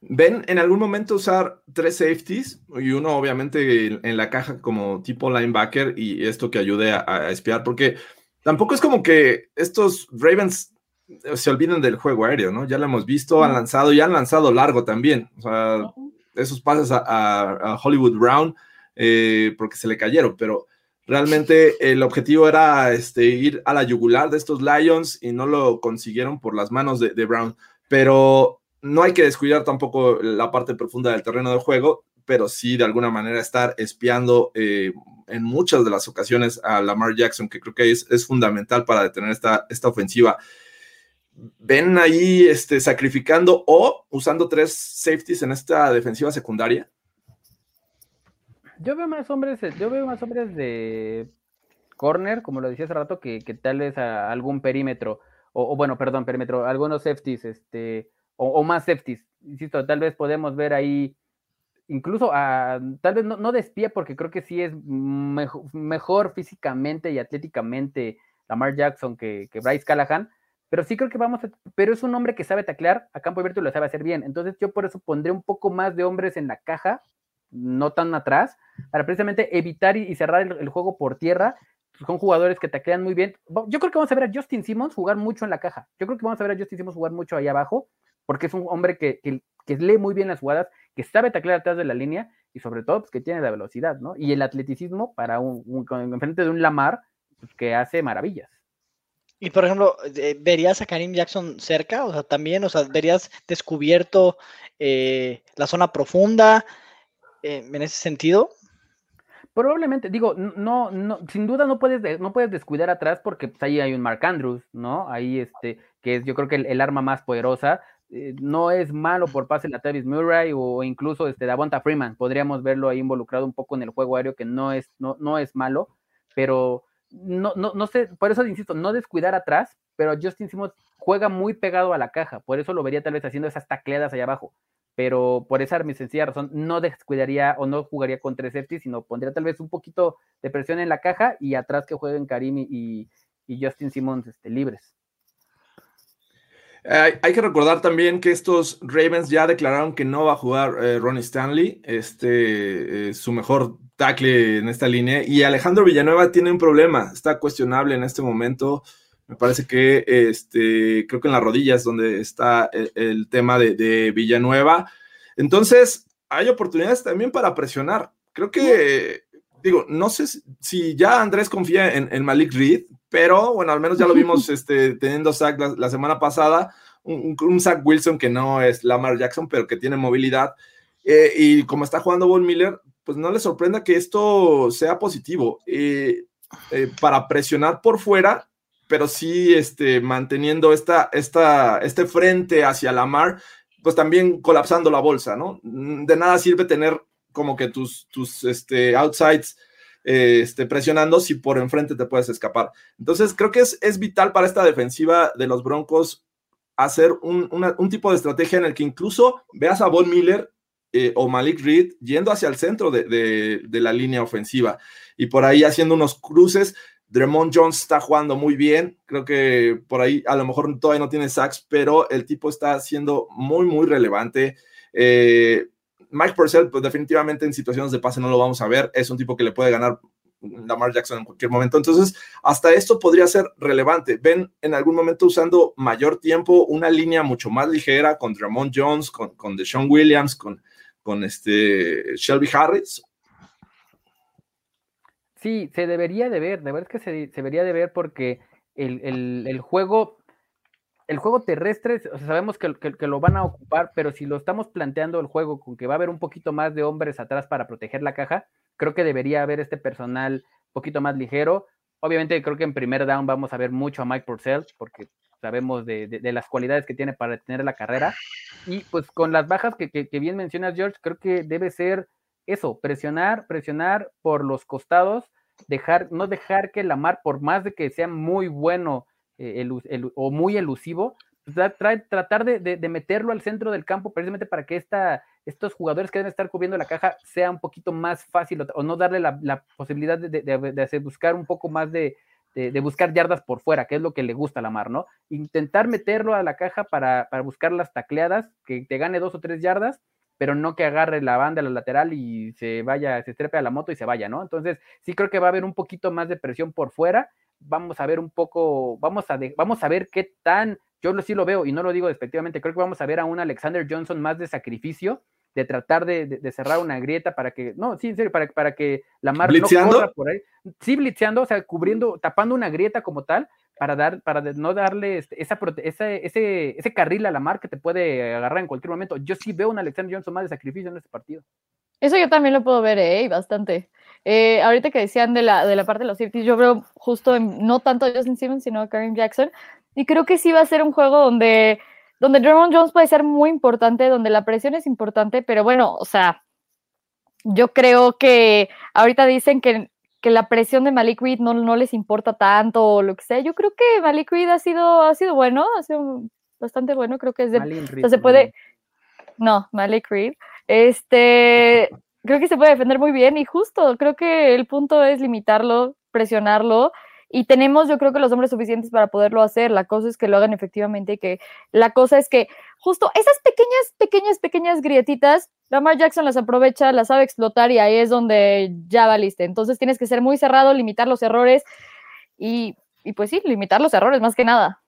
¿Ven en algún momento usar tres safeties y uno obviamente en, la caja como tipo linebacker y esto que ayude a, a espiar? Porque tampoco es como que estos Ravens se olviden del juego aéreo, ¿no? Ya lo hemos visto, han lanzado y han lanzado largo también. O sea, esos pases a, a- a Hollywood Brown eh, porque se le cayeron, pero realmente el objetivo era este, ir a la yugular de estos Lions y no lo consiguieron por las manos de, de Brown. Pero no hay que descuidar tampoco la parte profunda del terreno de juego, pero sí de alguna manera estar espiando eh, en muchas de las ocasiones a Lamar Jackson, que creo que es, es fundamental para detener esta, esta ofensiva. ¿Ven ahí este, sacrificando o usando tres safeties en esta defensiva secundaria? Yo veo más hombres, yo veo más hombres de corner, como lo decía hace rato, que, que tal vez a algún perímetro, o, o bueno, perdón, perímetro, algunos safeties, este, o, más safeties. Insisto, tal vez podemos ver ahí, incluso a, tal vez no, no de espía, porque creo que sí es mejo- mejor físicamente y atléticamente Lamar Jackson que, Bryce Callahan, pero sí creo que vamos a, pero es un hombre que sabe taclear, a campo abierto lo sabe hacer bien. Entonces yo por eso pondré un poco más de hombres en la caja, no tan atrás, para precisamente evitar y, y cerrar el, el juego por tierra. Son jugadores que taclean muy bien. Yo creo que vamos a ver a Justin Simmons jugar mucho en la caja. Yo creo que vamos a ver a Justin Simmons jugar mucho ahí abajo, porque es un hombre que, que, que lee muy bien las jugadas, que sabe taclear atrás de la línea y sobre todo pues, que tiene la velocidad, ¿no? Y el atleticismo para un, un, en frente de un Lamar pues, que hace maravillas. Y por ejemplo, eh, ¿verías a Karim Jackson cerca? O sea, también, o sea, ¿verías descubierto eh, la zona profunda eh, en ese sentido? Probablemente, digo, no, no, sin duda no puedes, de, no puedes descuidar atrás porque pues, ahí hay un Mark Andrews, ¿no? Ahí este, que es yo creo que el, el arma más poderosa. Eh, no es malo por pase a Travis Murray o incluso este Davonta Freeman. Podríamos verlo ahí involucrado un poco en el juego aéreo, que no es, no, no es malo, pero no, no, no sé, por eso insisto, no descuidar atrás, pero Justin Simmons juega muy pegado a la caja, por eso lo vería tal vez haciendo esas tacleadas allá abajo, pero por esa mi sencilla razón no descuidaría o no jugaría con tres sino pondría tal vez un poquito de presión en la caja y atrás que jueguen Karim y, y Justin Simmons este, libres. Hay, que recordar también que estos Ravens ya declararon que no va a jugar eh, Ronnie Stanley, este, eh, su mejor tackle en esta línea, y Alejandro Villanueva tiene un problema, está cuestionable en este momento. Me parece que este, creo que en las rodillas donde está el, el tema de, Villanueva. Entonces, hay oportunidades también para presionar. Creo que, digo, no sé si, ya Andrés confía en, en, Malik Reed, pero bueno, al menos ya lo vimos este, teniendo sack la, la, semana pasada. Un, un Zach Wilson que no es Lamar Jackson, pero que tiene movilidad. Eh, y como está jugando Von Miller, pues no le sorprenda que esto sea positivo. Eh, eh, para presionar por fuera, pero sí este, manteniendo esta, esta, este frente hacia la mar, pues también colapsando la bolsa, ¿no? De nada sirve tener como que tus, tus este, outsides eh, este, presionando si por enfrente te puedes escapar. Entonces, creo que es, es vital para esta defensiva de los Broncos hacer un, un tipo de estrategia en el que incluso veas a Von Miller eh, o Malik Reed yendo hacia el centro de, de, de, la línea ofensiva y por ahí haciendo unos cruces. Dremont Jones está jugando muy bien, creo que por ahí a lo mejor todavía no tiene sacks, pero el tipo está siendo muy, muy relevante. Eh, Mike Purcell, pues definitivamente en situaciones de pase no lo vamos a ver, es un tipo que le puede ganar Lamar Jackson en cualquier momento. Entonces, hasta esto podría ser relevante. Ven en algún momento usando mayor tiempo una línea mucho más ligera con Ramon Jones, con, con Deshaun Williams, con, con este Shelby Harris. Sí, se debería de ver, de verdad es que se, debería de ver porque el, juego, el juego terrestre, sabemos que, lo van a ocupar, pero si lo estamos planteando el juego con que va a haber un poquito más de hombres atrás para proteger la caja, creo que debería haber este personal un poquito más ligero. Obviamente creo que en primer down vamos a ver mucho a Mike Purcell, porque sabemos de, las cualidades que tiene para tener la carrera. Y pues con las bajas que, bien mencionas, George, creo que debe ser eso, presionar, presionar por los costados, dejar, no dejar que Lamar, por más de que sea muy bueno eh, o muy elusivo, pues, tratar de, meterlo al centro del campo precisamente para que estos jugadores que deben estar cubriendo la caja sea un poquito más fácil o, no darle la, posibilidad de, buscar un poco más de, buscar yardas por fuera, que es lo que le gusta a Lamar, ¿no? Intentar meterlo a la caja para, para buscar las tacleadas, que te gane dos o tres yardas pero no que agarre la banda a la lateral y se vaya, se estrepe a la moto y se vaya, ¿no? Entonces, sí creo que va a haber un poquito más de presión por fuera. Vamos a ver un poco, vamos a, vamos a ver qué tan, yo sí lo veo y no lo digo despectivamente, creo que vamos a ver a un Alexander Johnson más de sacrificio, de tratar de, cerrar una grieta para que, no, sí, en serio, para, para que la mar no corra por ahí. Sí, blitzeando, o sea, cubriendo, tapando una grieta como tal, para dar, para no darle este, esa, ese, ese carril a la mar que te puede agarrar en cualquier momento. Yo sí veo un Alexander Johnson más de sacrificio en este partido. Eso yo también lo puedo ver, ¿eh? Bastante. Eh, ahorita que decían de la, de la parte de los safeties, yo veo justo no tanto a Justin Simmons, sino a Karim Jackson. Y creo que sí va a ser un juego donde, donde Jones puede ser muy importante, donde la presión es importante, pero bueno, o sea, yo creo que ahorita dicen que que la presión de Malik Reed no, no les importa tanto o lo que sea. Yo creo que Malik Reed ha sido, ha sido bueno, ha sido bastante bueno, creo que es de... se puede... No, Malik Reed. Este, creo que se puede defender muy bien y justo, creo que el punto es limitarlo, presionarlo y tenemos yo creo que los hombres suficientes para poderlo hacer. La cosa es que lo hagan efectivamente y que la cosa es que justo esas pequeñas, pequeñas, pequeñas grietitas, Lamar Jackson las aprovecha, las sabe explotar y ahí es donde ya valiste. Entonces tienes que ser muy cerrado, limitar los errores y, y pues sí, limitar los errores más que nada.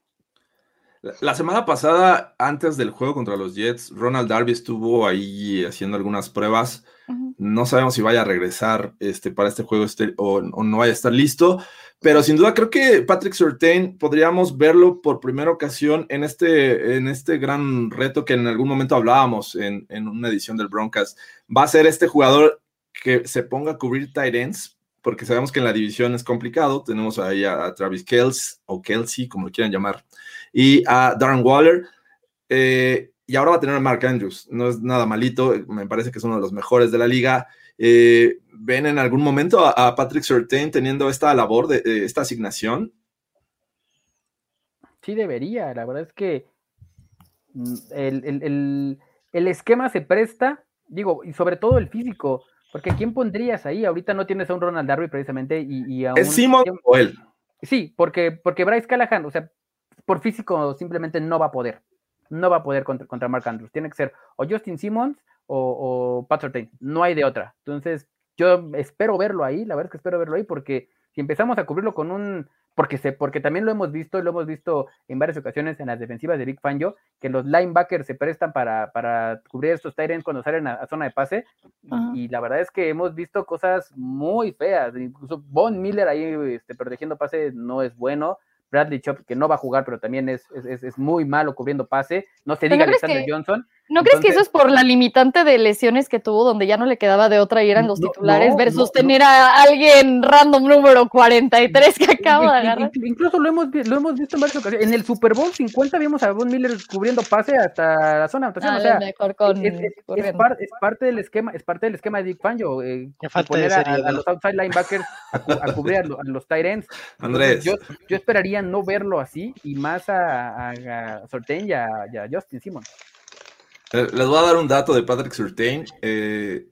La semana pasada, antes del juego contra los Jets, Ronald Darby estuvo ahí haciendo algunas pruebas. No sabemos si vaya a regresar este, para este juego este, o, no vaya a estar listo, pero sin duda creo que Patrick Surtain podríamos verlo por primera ocasión en este, en este gran reto que en algún momento hablábamos en, una edición del Broncos. Va a ser este jugador que se ponga a cubrir tight ends, porque sabemos que en la división es complicado. Tenemos ahí a, Travis Kelsey o Kelsey, como lo quieran llamar y a Darren Waller. Eh, y ahora va a tener a Mark Andrews. No es nada malito, me parece que es uno de los mejores de la liga. Eh, ¿Ven en algún momento a, Patrick Surtain teniendo esta labor, de, esta asignación? Sí, debería. La verdad es que mm, el, esquema se presta, digo, y sobre todo el físico, porque ¿quién pondrías ahí? Ahorita no tienes a un Ronald Darby precisamente y, a un... ¿Es Simon o él? Sí, porque, porque Bryce Callahan, o sea, por físico simplemente no va a poder. No va a poder contra, contra Mark Andrews. Tiene que ser o Justin Simmons o, o Pat No hay de otra. Entonces, yo espero verlo ahí. La verdad es que espero verlo ahí porque si empezamos a cubrirlo con un. Porque, se, porque también lo hemos visto, lo hemos visto en varias ocasiones en las defensivas de Big Fangio, que los linebackers se prestan para, para cubrir estos Tyrants cuando salen a, zona de pase. Y, la verdad es que hemos visto cosas muy feas. Incluso Von Miller ahí este, protegiendo pase no es bueno. Bradley Chop, que no va a jugar, pero también es, es, es muy malo cubriendo pase. No se diga Alexander Johnson. ¿No crees que eso es por la limitante de lesiones que tuvo, donde ya no le quedaba de otra y eran los titulares, versus tener a alguien random número 43 que acaba de agarrar? Incluso lo hemos, lo hemos visto en varias ocasiones. En el Super Bowl 50 vimos a Von Miller cubriendo pase hasta la zona de ah, es, parte del esquema, es parte del esquema de Dick Fangio. Eh, poner a, los outside linebackers a, cubrir a, los tight ends. Andrés. Yo, yo, esperaría no verlo así y más a, a, Sorten y a Justin Simmons. Eh, les voy a dar un dato de Patrick Surtain. Eh,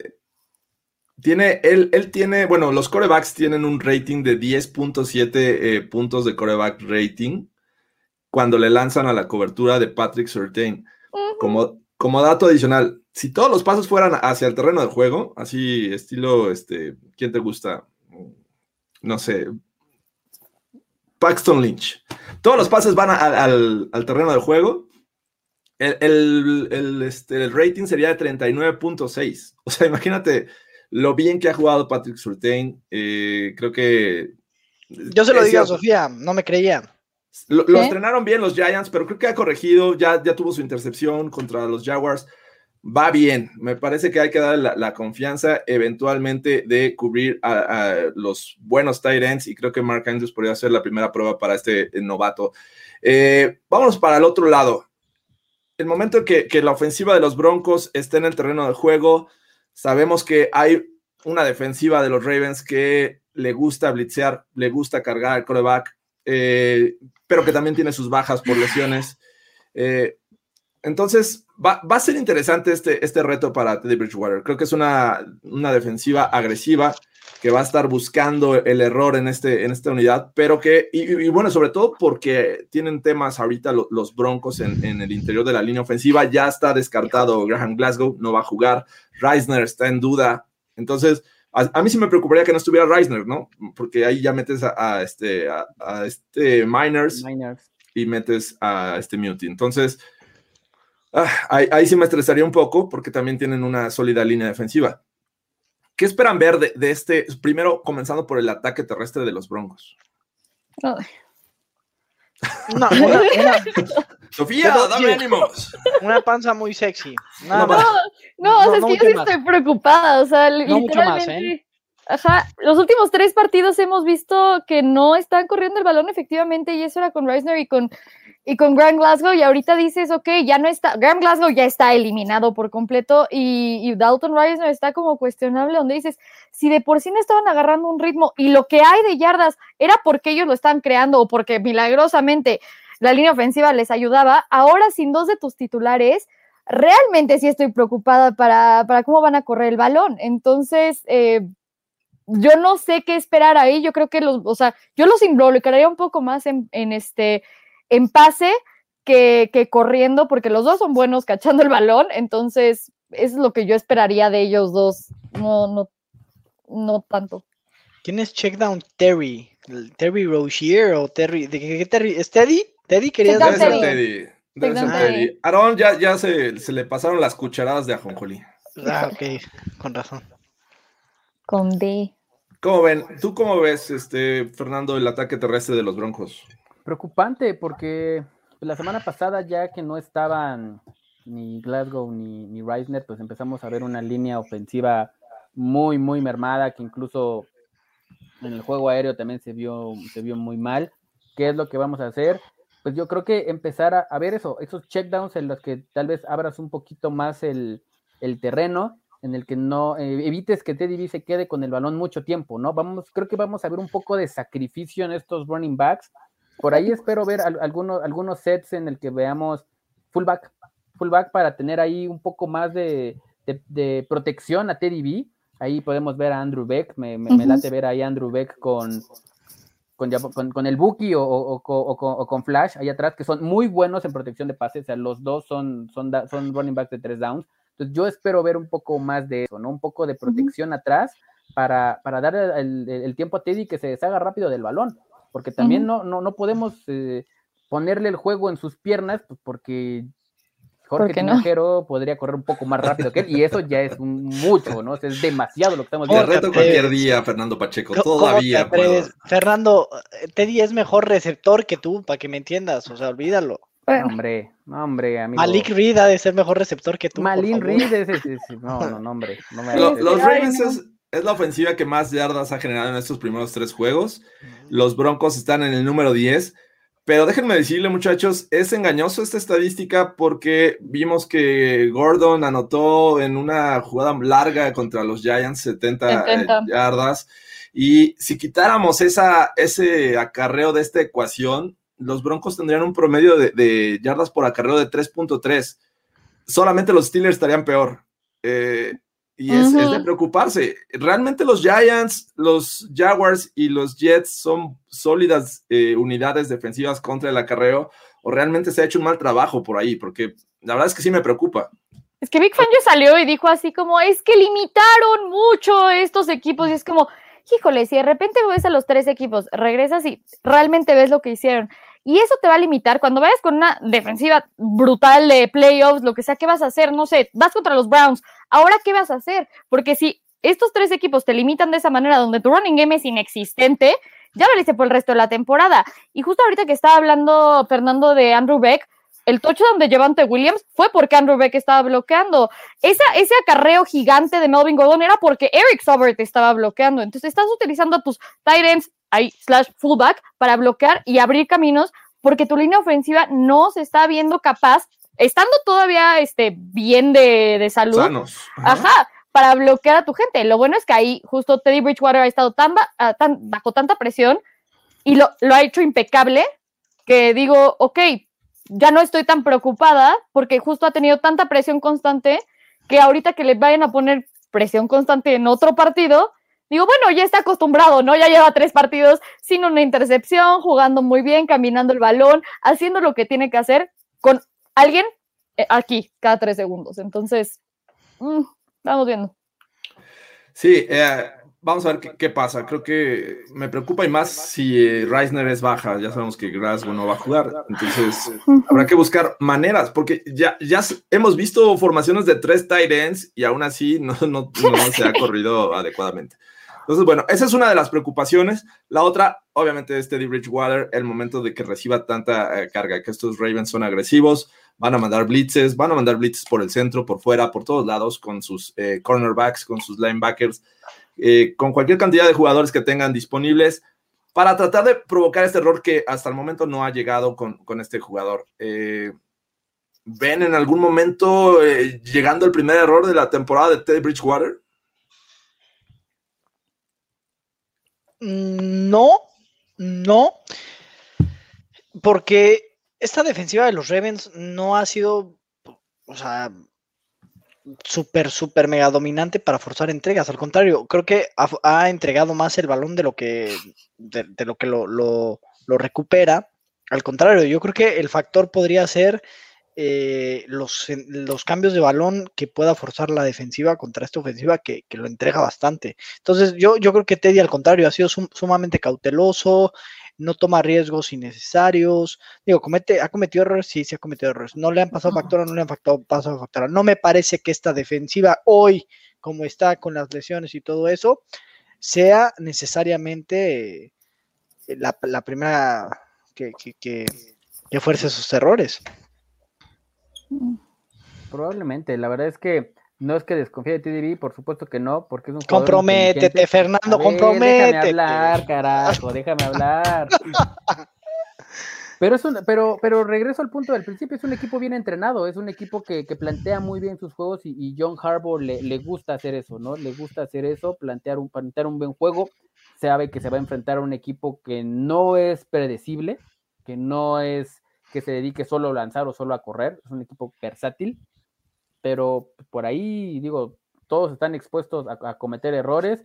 tiene, él, él, tiene, bueno, los corebacks tienen un rating de 10.7 eh, puntos de coreback rating cuando le lanzan a la cobertura de Patrick Surtain. como, como dato adicional, si todos los pasos fueran hacia el terreno de juego, así estilo, este, ¿quién te gusta? No sé, Paxton Lynch. Todos los pases van al, al terreno de juego el, el, este, el rating sería de 39.6. O sea, imagínate lo bien que ha jugado Patrick Surtain. eh, creo que. Yo se lo digo a. Sofía, no me creía. Lo, lo ¿Qué? estrenaron bien los Giants, pero creo que ha corregido, ya, ya tuvo su intercepción contra los Jaguars. Va bien, me parece que hay que darle la, la confianza eventualmente de cubrir a, a los buenos tight ends y creo que Mark Andrews podría ser la primera prueba para este eh, novato. Eh, vámonos para el otro lado. El momento que, que la ofensiva de los Broncos esté en el terreno de juego, sabemos que hay una defensiva de los Ravens que le gusta blitzear, le gusta cargar al coreback, eh, pero que también tiene sus bajas por lesiones. Eh, entonces, va, va, a ser interesante este, este reto para Teddy Bridgewater. Creo que es una, una, defensiva agresiva que va a estar buscando el error en, este, en esta unidad, pero que, y, y bueno, sobre todo porque tienen temas ahorita lo, los Broncos en, en, el interior de la línea ofensiva. Ya está descartado Graham Glasgow, no va a jugar. Reisner está en duda. Entonces, a, a, mí sí me preocuparía que no estuviera Reisner, ¿no? Porque ahí ya metes a, a este, a, a, este Miners, Miners, y metes a este Muti. Entonces, ah, ahí, ahí, sí me estresaría un poco porque también tienen una sólida línea defensiva. ¿Qué esperan ver de, de este? Primero, comenzando por el ataque terrestre de los Broncos. Oh. No, una, una, Sofía, Pero, dame sí. ánimos. una panza muy sexy. Nada No, más. No, No, o sea, no es que yo sí estoy preocupada, o sea, No mucho más, literalmente. ¿eh? Ajá, los últimos tres partidos hemos visto que no están corriendo el balón efectivamente y eso era con Reisner y con, y con Graham Glasgow y ahorita dices, ok, ya no está, Graham Glasgow ya está eliminado por completo y, y Dalton Reisner está como cuestionable donde dices, si de por sí no estaban agarrando un ritmo y lo que hay de yardas era porque ellos lo están creando o porque milagrosamente la línea ofensiva les ayudaba, ahora sin dos de tus titulares, realmente sí estoy preocupada para, para cómo van a correr el balón. Entonces, eh, yo no sé qué esperar ahí. Yo creo que los, o sea, yo los involucraría un poco más en, en este, en pase que, que, corriendo, porque los dos son buenos cachando el balón. Entonces, es lo que yo esperaría de ellos dos. No, no, no tanto. ¿Quién es Checkdown Terry? ¿Terry Rozier o Terry? ¿De qué, Terry? ¿Es Teddy? ¿Teddy querías Debe ser Teddy. Debe ser. Teddy. Aaron ya, ya se, se le pasaron las cucharadas de ajonjolí. Ah, ok, con razón. Con D. ¿Cómo ven? ¿Tú cómo ves, este, Fernando, el ataque terrestre de los Broncos? Preocupante porque la semana pasada ya que no estaban ni Glasgow ni, ni Reisner, pues empezamos a ver una línea ofensiva muy, muy mermada, que incluso en el juego aéreo también se vio, se vio muy mal. ¿Qué es lo que vamos a hacer? Pues yo creo que empezar a, ver eso, esos checkdowns en los que tal vez abras un poquito más el, el terreno, en el que no eh, evites que Teddy B se quede con el balón mucho tiempo, ¿no? Vamos, creo que vamos a ver un poco de sacrificio en estos running backs. Por ahí espero ver al, algunos, algunos sets en el que veamos fullback, fullback para tener ahí un poco más de, de, de protección a Teddy B. Ahí podemos ver a Andrew Beck, me, me, uh -huh. me late ver ahí a Andrew Beck con, con, con, con el Buki o, o, o, o, con Flash ahí atrás, que son muy buenos en protección de pases, o sea, los dos son, son, son running backs de tres downs. Entonces yo espero ver un poco más de eso, ¿no? Un poco de protección uh -huh. atrás para, para dar el, el, el, tiempo a Teddy que se deshaga rápido del balón, porque también uh -huh. no, no, no podemos eh, ponerle el juego en sus piernas, pues porque Jorge Tinajero no? podría correr un poco más rápido que él, y eso ya es un mucho, ¿no? O sea, es demasiado lo que estamos viendo. Te reto cualquier día, Fernando Pacheco, todavía. Fernando, Teddy es mejor receptor que tú, para que me entiendas, o sea, olvídalo. No, hombre, no, hombre, amigo. Malik Reed ha de ser mejor receptor que tú. Malik Reed es, es, es, no, no, no, hombre. No me Lo, los Ravens es, es, la ofensiva que más yardas ha generado en estos primeros tres juegos. Los Broncos están en el número 10. Pero déjenme decirle, muchachos, es engañoso esta estadística porque vimos que Gordon anotó en una jugada larga contra los Giants 70, 70. yardas. Y si quitáramos esa, ese acarreo de esta ecuación, los Broncos tendrían un promedio de, de yardas por acarreo de 3.3. Solamente los Steelers estarían peor. Eh, y es, uh -huh. es, de preocuparse. Realmente los Giants, los Jaguars y los Jets son sólidas eh, unidades defensivas contra el acarreo o realmente se ha hecho un mal trabajo por ahí, porque la verdad es que sí me preocupa. Es que Big Fangio salió y dijo así como, es que limitaron mucho estos equipos y es como, híjole, si de repente ves a los tres equipos, regresas y realmente ves lo que hicieron. Y eso te va a limitar cuando vayas con una defensiva brutal de playoffs, lo que sea, ¿qué vas a hacer? No sé, vas contra los Browns. Ahora, ¿qué vas a hacer? Porque si estos tres equipos te limitan de esa manera, donde tu running game es inexistente, ya valiste por el resto de la temporada. Y justo ahorita que estaba hablando Fernando de Andrew Beck, el touchdown de Javante Williams fue porque Andrew Beck estaba bloqueando. Esa, ese acarreo gigante de Melvin Gordon era porque Eric Sobert estaba bloqueando. Entonces estás utilizando a tus tight ends ahí, slash fullback para bloquear y abrir caminos porque tu línea ofensiva no se está viendo capaz, estando todavía este, bien de, de salud. Sanos. Ajá. Ajá, para bloquear a tu gente. Lo bueno es que ahí justo Teddy Bridgewater ha estado tan, ba- ah, tan bajo tanta presión y lo, lo ha hecho impecable que digo, ok, ya no estoy tan preocupada porque justo ha tenido tanta presión constante que ahorita que le vayan a poner presión constante en otro partido, digo, bueno, ya está acostumbrado, ¿no? Ya lleva tres partidos sin una intercepción, jugando muy bien, caminando el balón, haciendo lo que tiene que hacer con alguien eh, aquí cada tres segundos. Entonces, mm, vamos viendo. Sí, eh, vamos a ver qué, qué pasa. Creo que me preocupa y más si eh, Reisner es baja. Ya sabemos que Glasgow no va a jugar. Entonces, habrá que buscar maneras, porque ya, ya hemos visto formaciones de tres tight ends y aún así no, no, no se ha corrido adecuadamente. Entonces, bueno, esa es una de las preocupaciones. La otra, obviamente, es Teddy Bridgewater, el momento de que reciba tanta eh, carga, que estos Ravens son agresivos, van a mandar blitzes, van a mandar blitzes por el centro, por fuera, por todos lados, con sus eh, cornerbacks, con sus linebackers, eh, con cualquier cantidad de jugadores que tengan disponibles para tratar de provocar este error que hasta el momento no ha llegado con, con este jugador. Eh, ¿Ven en algún momento eh, llegando el primer error de la temporada de Teddy Bridgewater? Mm, No, no, porque esta defensiva de los Ravens no ha sido, o sea, súper, súper mega dominante para forzar entregas. Al contrario, creo que ha, entregado más el balón de lo que, de, lo, que lo, lo, lo recupera. Al contrario, yo creo que el factor podría ser eh, los, los cambios de balón que pueda forzar la defensiva contra esta ofensiva que, que lo entrega bastante. Entonces, yo, yo creo que Teddy, al contrario, ha sido sum- sumamente cauteloso, no toma riesgos innecesarios. Digo, comete, ha cometido errores, sí, sí ha cometido errores. No le han pasado factura, no le han factado, pasado factura. No me parece que esta defensiva hoy, como está con las lesiones y todo eso, sea necesariamente eh, la, la primera que, que, que, que fuerce sus errores. Probablemente, la verdad es que no es que desconfíe de TDB, por supuesto que no, porque es un jugador Comprométete. Fernando, ver, comprométete. Déjame hablar, carajo, déjame hablar. Pero es un, pero, pero regreso al punto del principio, es un equipo bien entrenado, es un equipo que, que plantea muy bien sus juegos y, y John Harbaugh le, le gusta hacer eso, ¿no? Le gusta hacer eso, plantear un, plantear un buen juego, sabe que se va a enfrentar a un equipo que no es predecible, que no es que se dedique solo a lanzar o solo a correr, es un equipo versátil, pero por ahí, digo, todos están expuestos a, a cometer errores.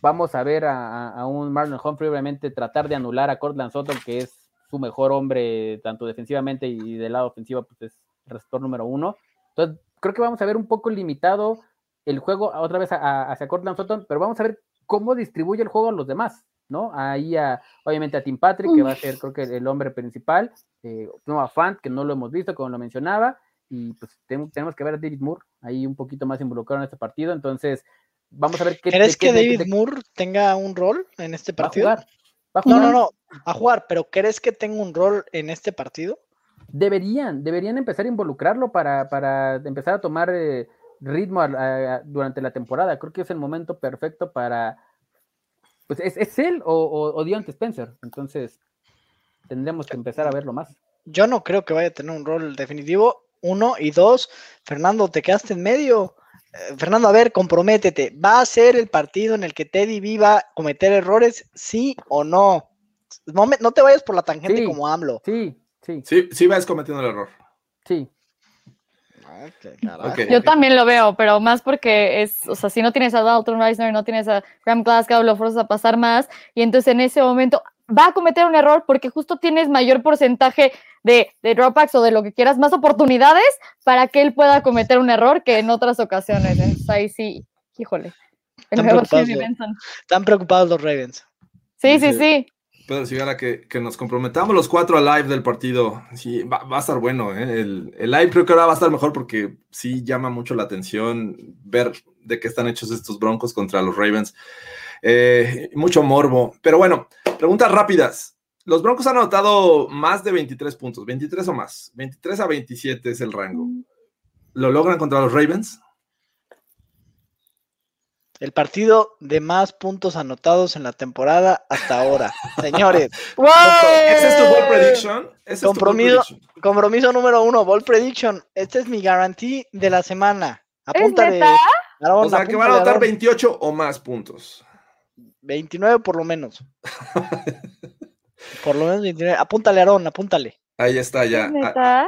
Vamos a ver a, a- a un Marlon Humphrey, obviamente, tratar de anular a Cortland Sutton, que es su mejor hombre, tanto defensivamente y del lado ofensivo, pues es el receptor número uno. Entonces, creo que vamos a ver un poco limitado el juego a- otra vez a- a- hacia Cortland Sutton, pero vamos a ver cómo distribuye el juego a los demás, ¿no? Ahí, a, obviamente, a Tim Patrick, que va a ser, creo que, el hombre principal, eh, Noah Fant, que no lo hemos visto, como lo mencionaba, y pues ten- tenemos que ver a David Moore ahí un poquito más involucrado en este partido, entonces vamos a ver qué ¿Crees que David Moore tenga un rol en este va a partido? jugar. Va a No, jugar. no, no, a jugar, pero ¿crees que tenga un rol en este partido? Deberían, deberían empezar a involucrarlo para, para empezar a tomar eh, ritmo a- a- a- durante la temporada. Creo que es el momento perfecto para. Pues es, es él o, o, o Deontay Spencer. Entonces, tendremos que empezar a verlo más. Yo no creo que vaya a tener un rol definitivo. Uno y dos, Fernando, te quedaste en medio. Eh, Fernando, a ver, comprométete. ¿Va a ser el partido en el que Teddy viva a cometer errores? ¿Sí o no? No, me- no te vayas por la tangente Sí. como AMLO. Sí, sí, Sí, sí vas cometiendo el error. sí. Ok. Yo también lo veo, pero más porque es, o sea, si no tienes a Dalton Reisner, no tienes a Graham Glasgow, lo forzas a pasar más, y entonces en ese momento va a cometer un error porque justo tienes mayor porcentaje de, de dropbacks o de lo que quieras, más oportunidades para que él pueda cometer un error que en otras ocasiones. Entonces ahí sí, híjole. Están preocupados los- Benson. Están preocupados los Ravens. Sí, sí, Sí. sí. Pedro Sigara, que, que nos comprometamos los cuatro al live del partido. Sí, va, va a estar bueno. ¿eh? El, el, live creo que ahora va a estar mejor porque sí llama mucho la atención ver de qué están hechos estos broncos contra los Ravens. Eh, mucho morbo. Pero bueno, preguntas rápidas. Los broncos han anotado más de 23 puntos, 23 o más. 23 a 27 es el rango. ¿Lo logran contra los Ravens? El partido de más puntos anotados en la temporada hasta ahora. Señores. ¡Wow! ¿Ese es tu ball prediction? ¿Ese compromiso, es tu ball prediction? compromiso número uno, ball prediction. Este es mi garantía de la semana. Apúntale. neta? Aarón, O sea, que van a anotar Aarón. 28 o más puntos. 29 por lo menos. por lo menos 29. Apúntale, Aarón, apúntale. Ahí está ya.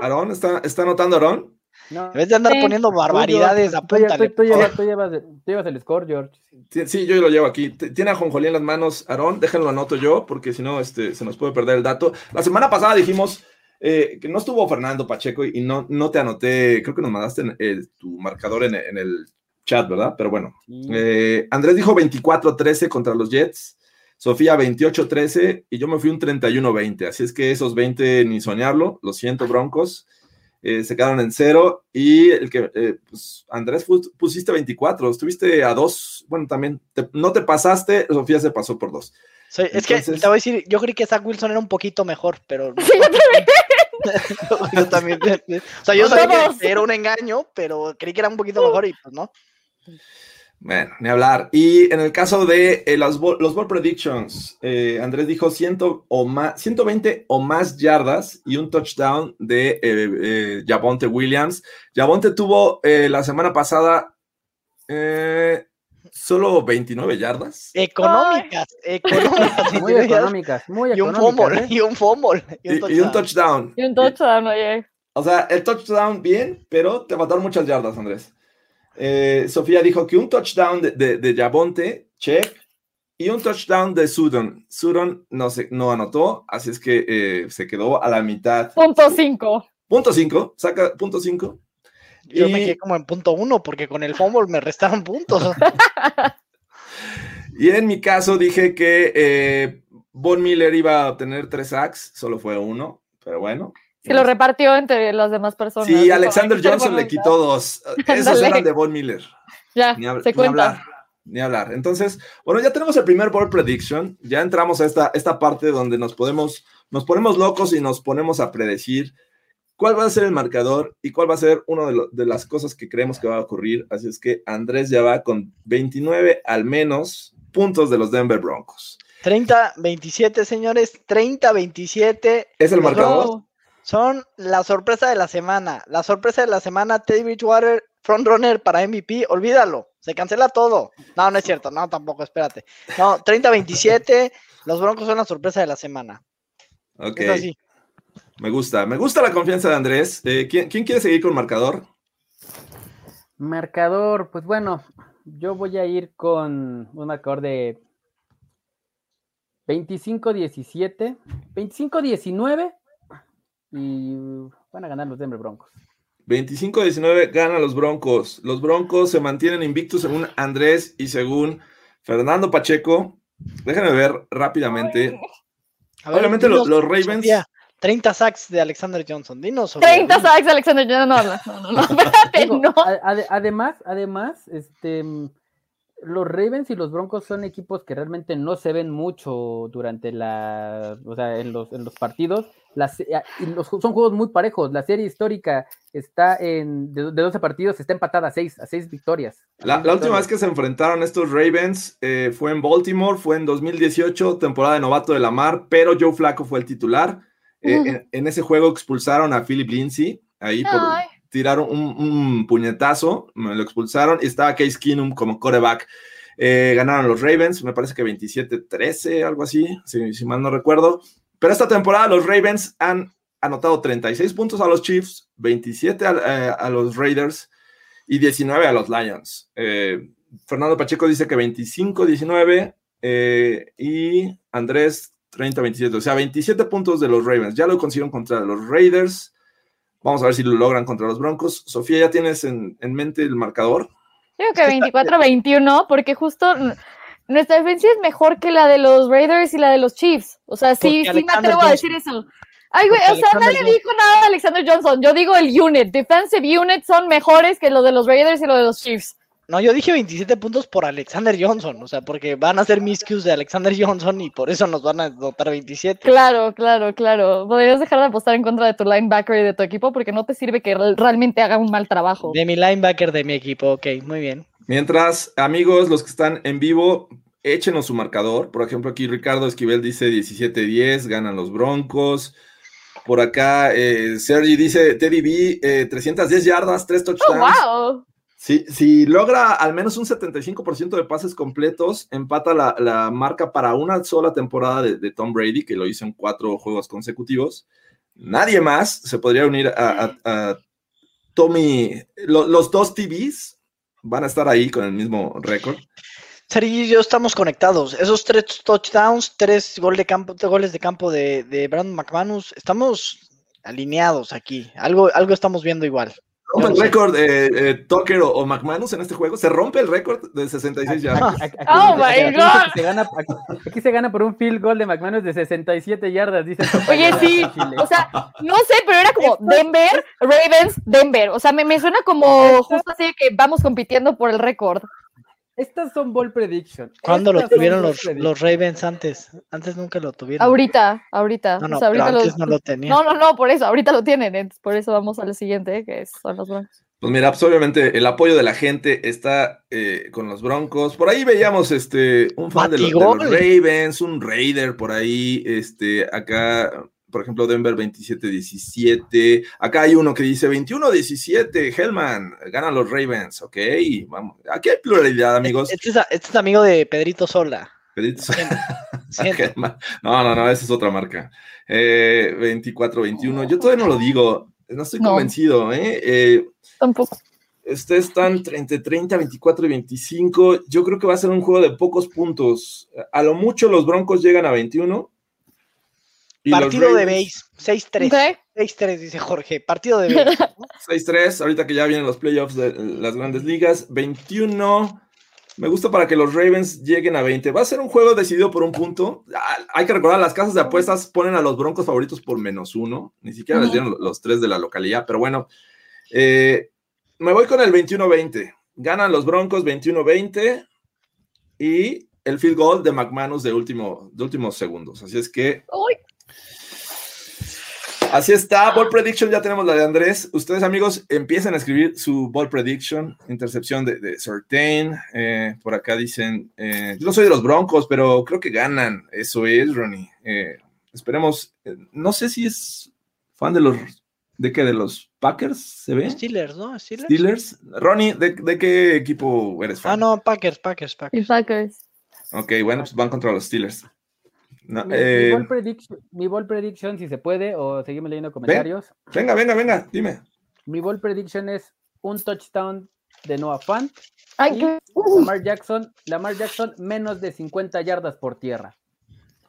Aarón, ¿está, ¿está anotando Aarón? No, En vez de andar Sí. poniendo barbaridades, tú, tú, apúntale. tú llevas, tú llevas el- tú llevas el score, George. Sí, sí, yo lo llevo aquí. Tiene a Jonjolí en las manos, Aarón, déjenlo anoto yo, porque si no, este, se nos puede perder el dato. La semana pasada dijimos eh, que no estuvo Fernando Pacheco y no, no te anoté, creo que nos mandaste en- el- tu marcador en, en el chat, ¿verdad? Pero bueno, eh, Andrés dijo 24-13 contra los Jets, Sofía 28-13 y yo me fui un 31-20, así es que esos 20 ni soñarlo, lo siento Broncos, eh, se quedaron en cero y el que, eh, pues, Andrés pusiste 24, estuviste a dos, bueno, también te- no te pasaste, Sofía se pasó por dos. Soy- es que te voy a decir, yo creí que Zach Wilson era un poquito mejor, pero. Sí, yo también. yo también. O sea, yo sabía que era un engaño, pero creí que era un poquito mejor y pues no. Bueno, ni hablar. Y en el caso de eh, los, ball, los ball predictions, eh, Andrés dijo 100 o más, 120 o más yardas y un touchdown de eh, eh, Javonte Williams. Javonte tuvo eh, la semana pasada eh, solo 29 yardas. Económicas, económicas. Muy económicas, muy Y un económicas. fumble, ¿eh? y un fumble. Y un Y, y un touchdown. touchdown. Y un touchdown, oye. O sea, el touchdown bien, pero te mataron muchas yardas, Andrés. Eh, Sofía dijo que un touchdown de, de, de Javonte, check, y un touchdown de Sudon. Sudon no, se, no anotó, así es que eh, se quedó a la mitad. Punto cinco. Punto 5, saca punto 5. Yo me quedé como en punto uno, porque con el fumble me restaron puntos. Y en mi caso dije que eh, Von Miller iba a obtener tres sacks, solo fue uno, pero bueno. Que lo repartió entre las demás personas. Sí, Alexander "Hay que ser Johnson le quitó dos. Esos eran de Von Miller. Ya, Ni, hab- se ni cuenta. hablar, ni hablar. Entonces, bueno, ya tenemos el primer board prediction. Ya entramos a esta, esta parte donde nos podemos, nos ponemos locos y nos ponemos a predecir cuál va a ser el marcador y cuál va a ser una de, de las cosas que creemos que va a ocurrir. Así es que Andrés ya va con 29 al menos puntos de los Denver Broncos. 30-27, señores. 30-27. ¿Es el marcador? Son la sorpresa de la semana. La sorpresa de la semana, Teddy Bridgewater, frontrunner para MVP. Olvídalo. Se cancela todo. No, no es cierto. No, tampoco, espérate. No, 30-27. Los Broncos son la sorpresa de la semana. Ok, Es así. me gusta. Me gusta la confianza de Andrés. Eh, ¿quién, quién quiere seguir con marcador? Marcador, pues bueno, yo voy a ir con un marcador de 25-17, 25-19 y van a ganar los Denver Broncos. 25-19 ganan los Broncos. Los Broncos se mantienen invictos según Andrés y según Fernando Pacheco. Déjenme ver rápidamente. A ver, Obviamente dinos, los Ravens- Sofía, 30 sacks de Alexander Johnson. Dinos. Sofía, 30 dinos. sacks, Alexander. No, no, no, no, no, no, espérate, Digo, no. además, además, este, mm, los Ravens y los Broncos son equipos que realmente no se ven mucho durante la, o sea, en los, en los partidos. Las, y los, son juegos muy parejos. La serie histórica está en, de, de 12 partidos, está empatada a 6, a 6 victorias. A La, última vez que se enfrentaron estos Ravens eh, fue en Baltimore, fue en 2018, temporada de novato de la mar, pero Joe Flaco fue el titular. Eh, en, en ese juego expulsaron a Philip Lindsay, ahí por, Ay. Tiraron un, puñetazo, me lo expulsaron y estaba Case Keenum como coreback. Eh, ganaron los Ravens, me parece que 27-13, algo así, si, si mal no recuerdo. Pero esta temporada los Ravens han anotado 36 puntos a los Chiefs, 27 a, eh, a los Raiders y 19 a los Lions. Eh, Fernando Pacheco dice que 25-19 eh, y Andrés 30-27. O sea, 27 puntos de los Ravens. Ya lo consiguieron contra los Raiders. Vamos a ver si lo logran contra los Broncos. Sofía, ¿ya tienes en, en mente el marcador? Creo que 24-21, porque justo nuestra defensa es mejor que la de los Raiders y la de los Chiefs. O sea, sí, sí me atrevo a Johnson. decir eso. Ay, güey, o sea, Alexander nadie dijo nada de Alexander Johnson. Yo digo el unit. Defensive unit son mejores que lo de los Raiders y lo de los Chiefs. No, yo dije 27 puntos por Alexander Johnson, o sea, porque van a ser miscues de Alexander Johnson y por eso nos van a dotar 27. Claro, claro, claro. Podrías dejar de apostar en contra de tu linebacker y de tu equipo porque no te sirve que re- realmente haga un mal trabajo. De mi linebacker de mi equipo, ok, muy bien. Mientras, amigos, los que están en vivo, échenos su marcador. Por ejemplo, aquí Ricardo Esquivel dice 17-10, ganan los Broncos. Por acá, eh, Sergi dice Teddy B, eh, 310 yardas, 3 Oh, touchdowns. wow. Si, si logra al menos un 75% de pases completos, empata la, la marca para una sola temporada de, de Tom Brady, que lo hizo en cuatro juegos consecutivos. Nadie más se podría unir a, a- a Tommy. Lo- los dos TVs van a estar ahí con el mismo récord. Sergi y yo estamos conectados. Esos tres touchdowns, tres gol de campo, tres goles de campo de, de Brandon McManus, estamos alineados aquí. Algo, algo estamos viendo igual. Rompe el récord eh, eh, Tucker o, o McManus en este juego. Se rompe el récord de 66 yardas. Aquí- aquí- Oh aquí- my aquí God. que se gana- aquí- aquí se gana por un field goal de McManus de 67 yardas, dice. Oye, sí, o sea, no sé, pero era como Denver, Ravens, Denver. O sea, me, me suena como justo así que vamos compitiendo por el récord. Estas son ball prediction. ¿Cuándo lo Estas tuvieron los, los Ravens antes? Antes nunca lo tuvieron. Ahorita, ahorita. No, o no, pero antes no lo tenían. No, no, no, por eso, ahorita lo tienen. entonces, por eso vamos al siguiente, que son los Broncos. Pues mira, pues obviamente el apoyo de la gente está eh, con los Broncos. Por ahí veíamos este un fan de, lo- de los. Ravens, un Raider por ahí, este acá, por ejemplo, Denver 27-17. Acá hay uno que dice 21-17, Hellman, ganan los Ravens, ok, vamos. Aquí hay pluralidad, amigos. Este es, este es amigo de Pedrito Sola. Pedrito- Siento. Hellman. No, no, no, esa es otra marca. Eh, 24-21, yo todavía no lo digo, no estoy No. convencido, ¿eh? eh Tampoco. Ustedes están 30, 30, 24 y 25. Yo creo que va a ser un juego de pocos puntos. A lo mucho los Broncos llegan a 21. Partido de base, 6-3. Ok. 6-3, dice Jorge. Partido de base. 6-3, ahorita que ya vienen los playoffs de las grandes ligas. 21. Me gusta para que los Ravens lleguen a 20. Va a ser un juego decidido por un punto. Ah, Hay que recordar, las casas de apuestas ponen a los Broncos favoritos por menos uno. Ni siquiera les Ujú. dieron los tres de la localidad, pero bueno. Eh, me voy con el 21-20. Ganan los Broncos 21-20 y el field goal de McManus de, último, de últimos segundos. Así es que Uy, Así está, Ball Prediction, ya tenemos la de Andrés. Ustedes, amigos, empiecen a escribir su Ball Prediction, intercepción de, de Certain. Eh, por acá dicen, eh, yo no soy de los Broncos, pero creo que ganan. Eso es, Ronnie. Eh, esperemos, eh, no sé si es fan de los, ¿de qué? ¿De los Packers? ¿Se ve? Steelers, ¿no? Steelers. Steelers. Ronnie, ¿de, de qué equipo eres fan? Ah, no, Packers, Packers, Packers. y Packers. Ok, bueno, pues van contra los Steelers. No, Mi, mi eh, ball prediction, mi ball prediction, si se puede, o seguimos leyendo comentarios. venga, venga, venga, dime. Mi ball prediction es un touchdown de Noah Fant. Ay, y qué- uh, Lamar Jackson, Lamar Jackson menos de 50 yardas por tierra.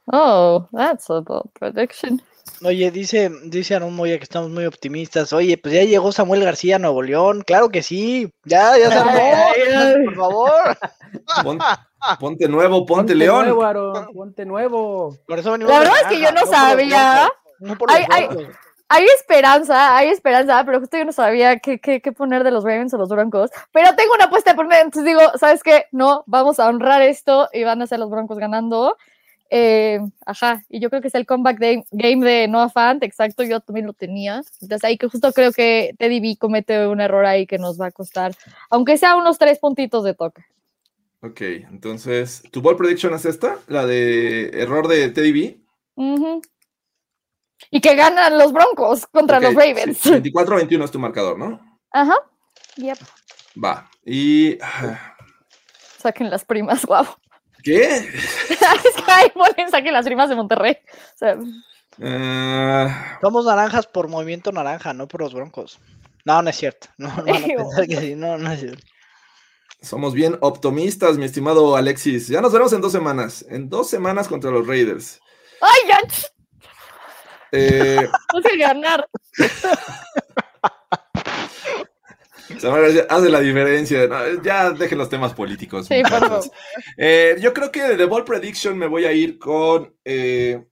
Oh, that's a bold prediction. Oye, dice, dice Aaron Moya que estamos muy optimistas. Oye, pues ya llegó Samuel García a Nuevo León. Claro que sí. Ya, ya se armó. Por favor. Pon- ponte nuevo, ponte, León. nuevo, Aaron, ponte nuevo. Por eso venimos La verdad es que yo no por los sabía. No. Hay esperanza, hay esperanza, pero justo yo no sabía qué, qué, qué poner de los Ravens o los Broncos. Pero tengo una apuesta por medio, entonces digo, ¿sabes qué? No, vamos a honrar esto y van a ser los Broncos ganando. Eh, ajá, y yo creo que es el comeback de- game de Noah Fant, exacto, yo también lo tenía. Entonces ahí que justo creo que Teddy B comete un error ahí que nos va a costar, aunque sea unos tres puntitos de toque. Ok, entonces, ¿tu ball prediction es esta? La de error de Teddy B. Y que ganan los Broncos contra los Ravens. sí, 24-21 es tu marcador, ¿no? Ajá. Yep. Va. Y. ah, Saquen las primas, guau. ¿Qué? es que ahí ponen saquen las primas de Monterrey. O sea, Ah, Somos naranjas por movimiento naranja, no por los Broncos. No, no es cierto. No, no que sí. No, no es cierto. Somos bien optimistas, mi estimado Alexis. Ya nos veremos en dos semanas. En dos semanas contra los Raiders. ¡Ay, ya! Eh, No sé ganar. Hace la diferencia. No, ya dejen los temas políticos. Sí, por favor. Eh, yo creo que de The Ball Prediction me voy a ir con eh,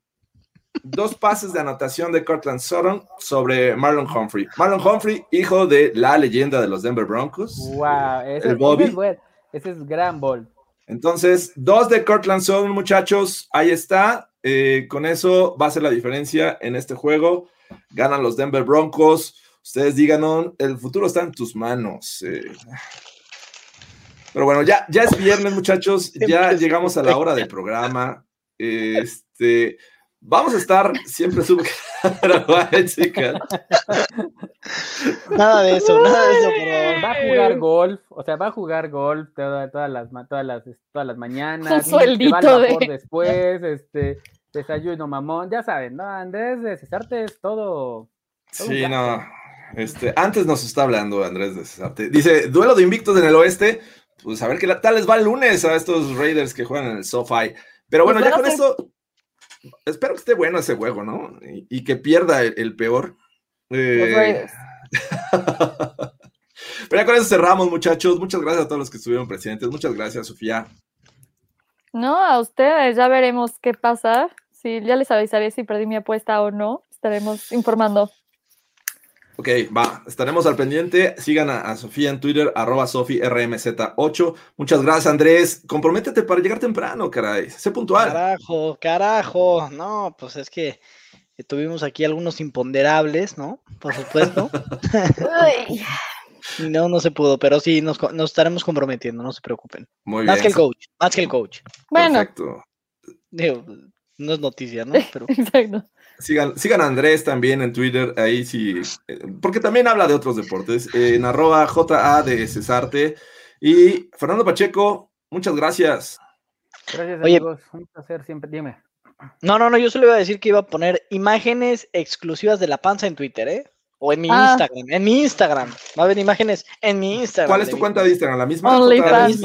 dos pases de anotación de Cortland Sutton sobre Marlon Humphrey. Marlon Humphrey, hijo de la leyenda de los Denver Broncos. Wow, ese, El Bobby. es buen- ese es gran ball. Entonces, dos de Cortland Sutton, muchachos. Ahí está. Eh, con eso va a ser la diferencia en este juego. Ganan los Denver Broncos. Ustedes díganos, el futuro está en tus manos. eh. Pero bueno, ya, ya es viernes, muchachos. Ya llegamos a la hora del programa. Este, vamos a estar siempre sub chicas. Nada de eso, nada de eso, por favor. Va a jugar golf, o sea, va a jugar golf toda- todas, las, todas, las, todas las mañanas. Su sueldito va de- después, este, desayuno mamón, ya saben, ¿no? Andrés de Cesarte es todo. todo un Sí, no. Este, antes nos está hablando Andrés de Cesarte. Dice, duelo de invictos en el oeste. Pues a ver qué tal les va el lunes a estos Raiders que juegan en el SoFi. Pero bueno, Pues ya van con esto, espero que esté bueno ese juego, ¿no? Y, y que pierda el, el peor. Los Eh. Pero ya con eso cerramos, muchachos. Muchas gracias a todos los que estuvieron presentes. Muchas gracias, Sofía. No, a ustedes, ya veremos qué pasa. Sí, ya les avisaré si perdí mi apuesta o no. Estaremos informando. Ok, va, estaremos al pendiente. Sigan a, a Sofía en Twitter, arroba SofiRMZ8. Muchas gracias, Andrés. Comprométete para llegar temprano, caray. Sé puntual. Carajo, carajo. No, pues es que tuvimos aquí algunos imponderables, ¿no? Por supuesto. No, no se pudo, pero sí, nos, nos estaremos comprometiendo, no se preocupen. Muy Más bien. que el coach, más que el coach. bueno, Perfecto. Digo, no es noticia, ¿no? Pero exacto. Sigan, sigan a Andrés también en Twitter, ahí sí, eh, porque también habla de otros deportes, eh, en arroba JA de Cesarte. Y Fernando Pacheco, muchas gracias. Gracias, Oye. amigos. Un placer siempre. Dime. No, no, no, yo solo iba a decir que iba a poner imágenes exclusivas de la panza en Twitter, ¿eh? O en mi Ah. Instagram, en mi Instagram. Va a haber imágenes en mi Instagram. ¿Cuál es tu mi- cuenta de Instagram? ¿La misma? OnlyFans.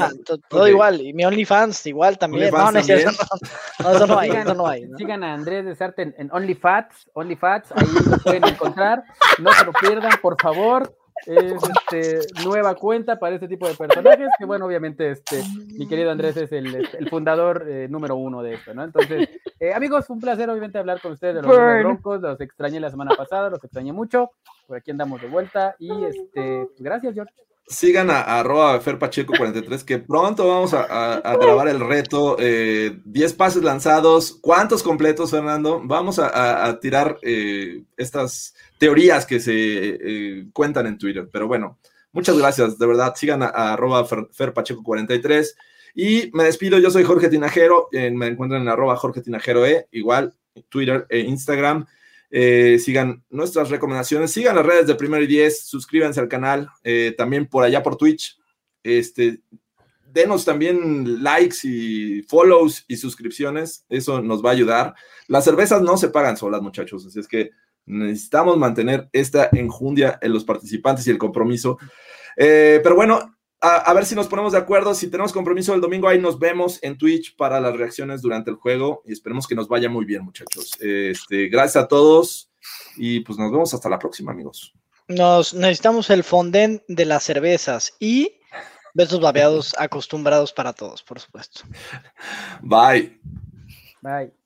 Todo igual. Y mi OnlyFans igual también. No, no también. No, no, eso no hay, Sigan, eso no hay. ¿no? sigan a Andrés de Sarte en, en OnlyFats, OnlyFats, ahí lo pueden encontrar. No se lo pierdan, por favor. Es este, nueva cuenta para este tipo de personajes, que bueno, obviamente este, mi querido Andrés es el, este, el fundador eh, número uno de esto, ¿no? Entonces, eh, amigos, un placer obviamente hablar con ustedes de los. Broncos, los extrañé la semana pasada, los extrañé mucho, por aquí andamos de vuelta y este, gracias, George. Sigan a, a arroba ferpacheco43, que pronto vamos a, grabar el reto. eh, 10 pases lanzados. ¿Cuántos completos, Fernando? Vamos a, tirar eh, estas teorías que se eh, cuentan en Twitter. Pero bueno, muchas gracias. De verdad, sigan a, arroba fer- ferpacheco43. Y me despido. Yo soy Jorge Tinajero. eh, me encuentran en arroba Jorge Tinajero E, igual, Twitter e Instagram. Eh, sigan nuestras recomendaciones, sigan las redes de Primero y Diez, suscríbanse al canal, eh, también por allá por Twitch. Este, denos también likes y follows y suscripciones, eso nos va a ayudar. Las cervezas no se pagan solas, muchachos, así es que necesitamos mantener esta enjundia en los participantes y el compromiso. Eh, pero bueno, a, a ver si nos ponemos de acuerdo. Si tenemos compromiso el domingo, ahí nos vemos en Twitch para las reacciones durante el juego y esperemos que nos vaya muy bien, muchachos. Este, gracias a todos y pues nos vemos hasta la próxima, amigos. Nos necesitamos el fondén de las cervezas y besos babeados acostumbrados para todos, por supuesto. Bye. Bye.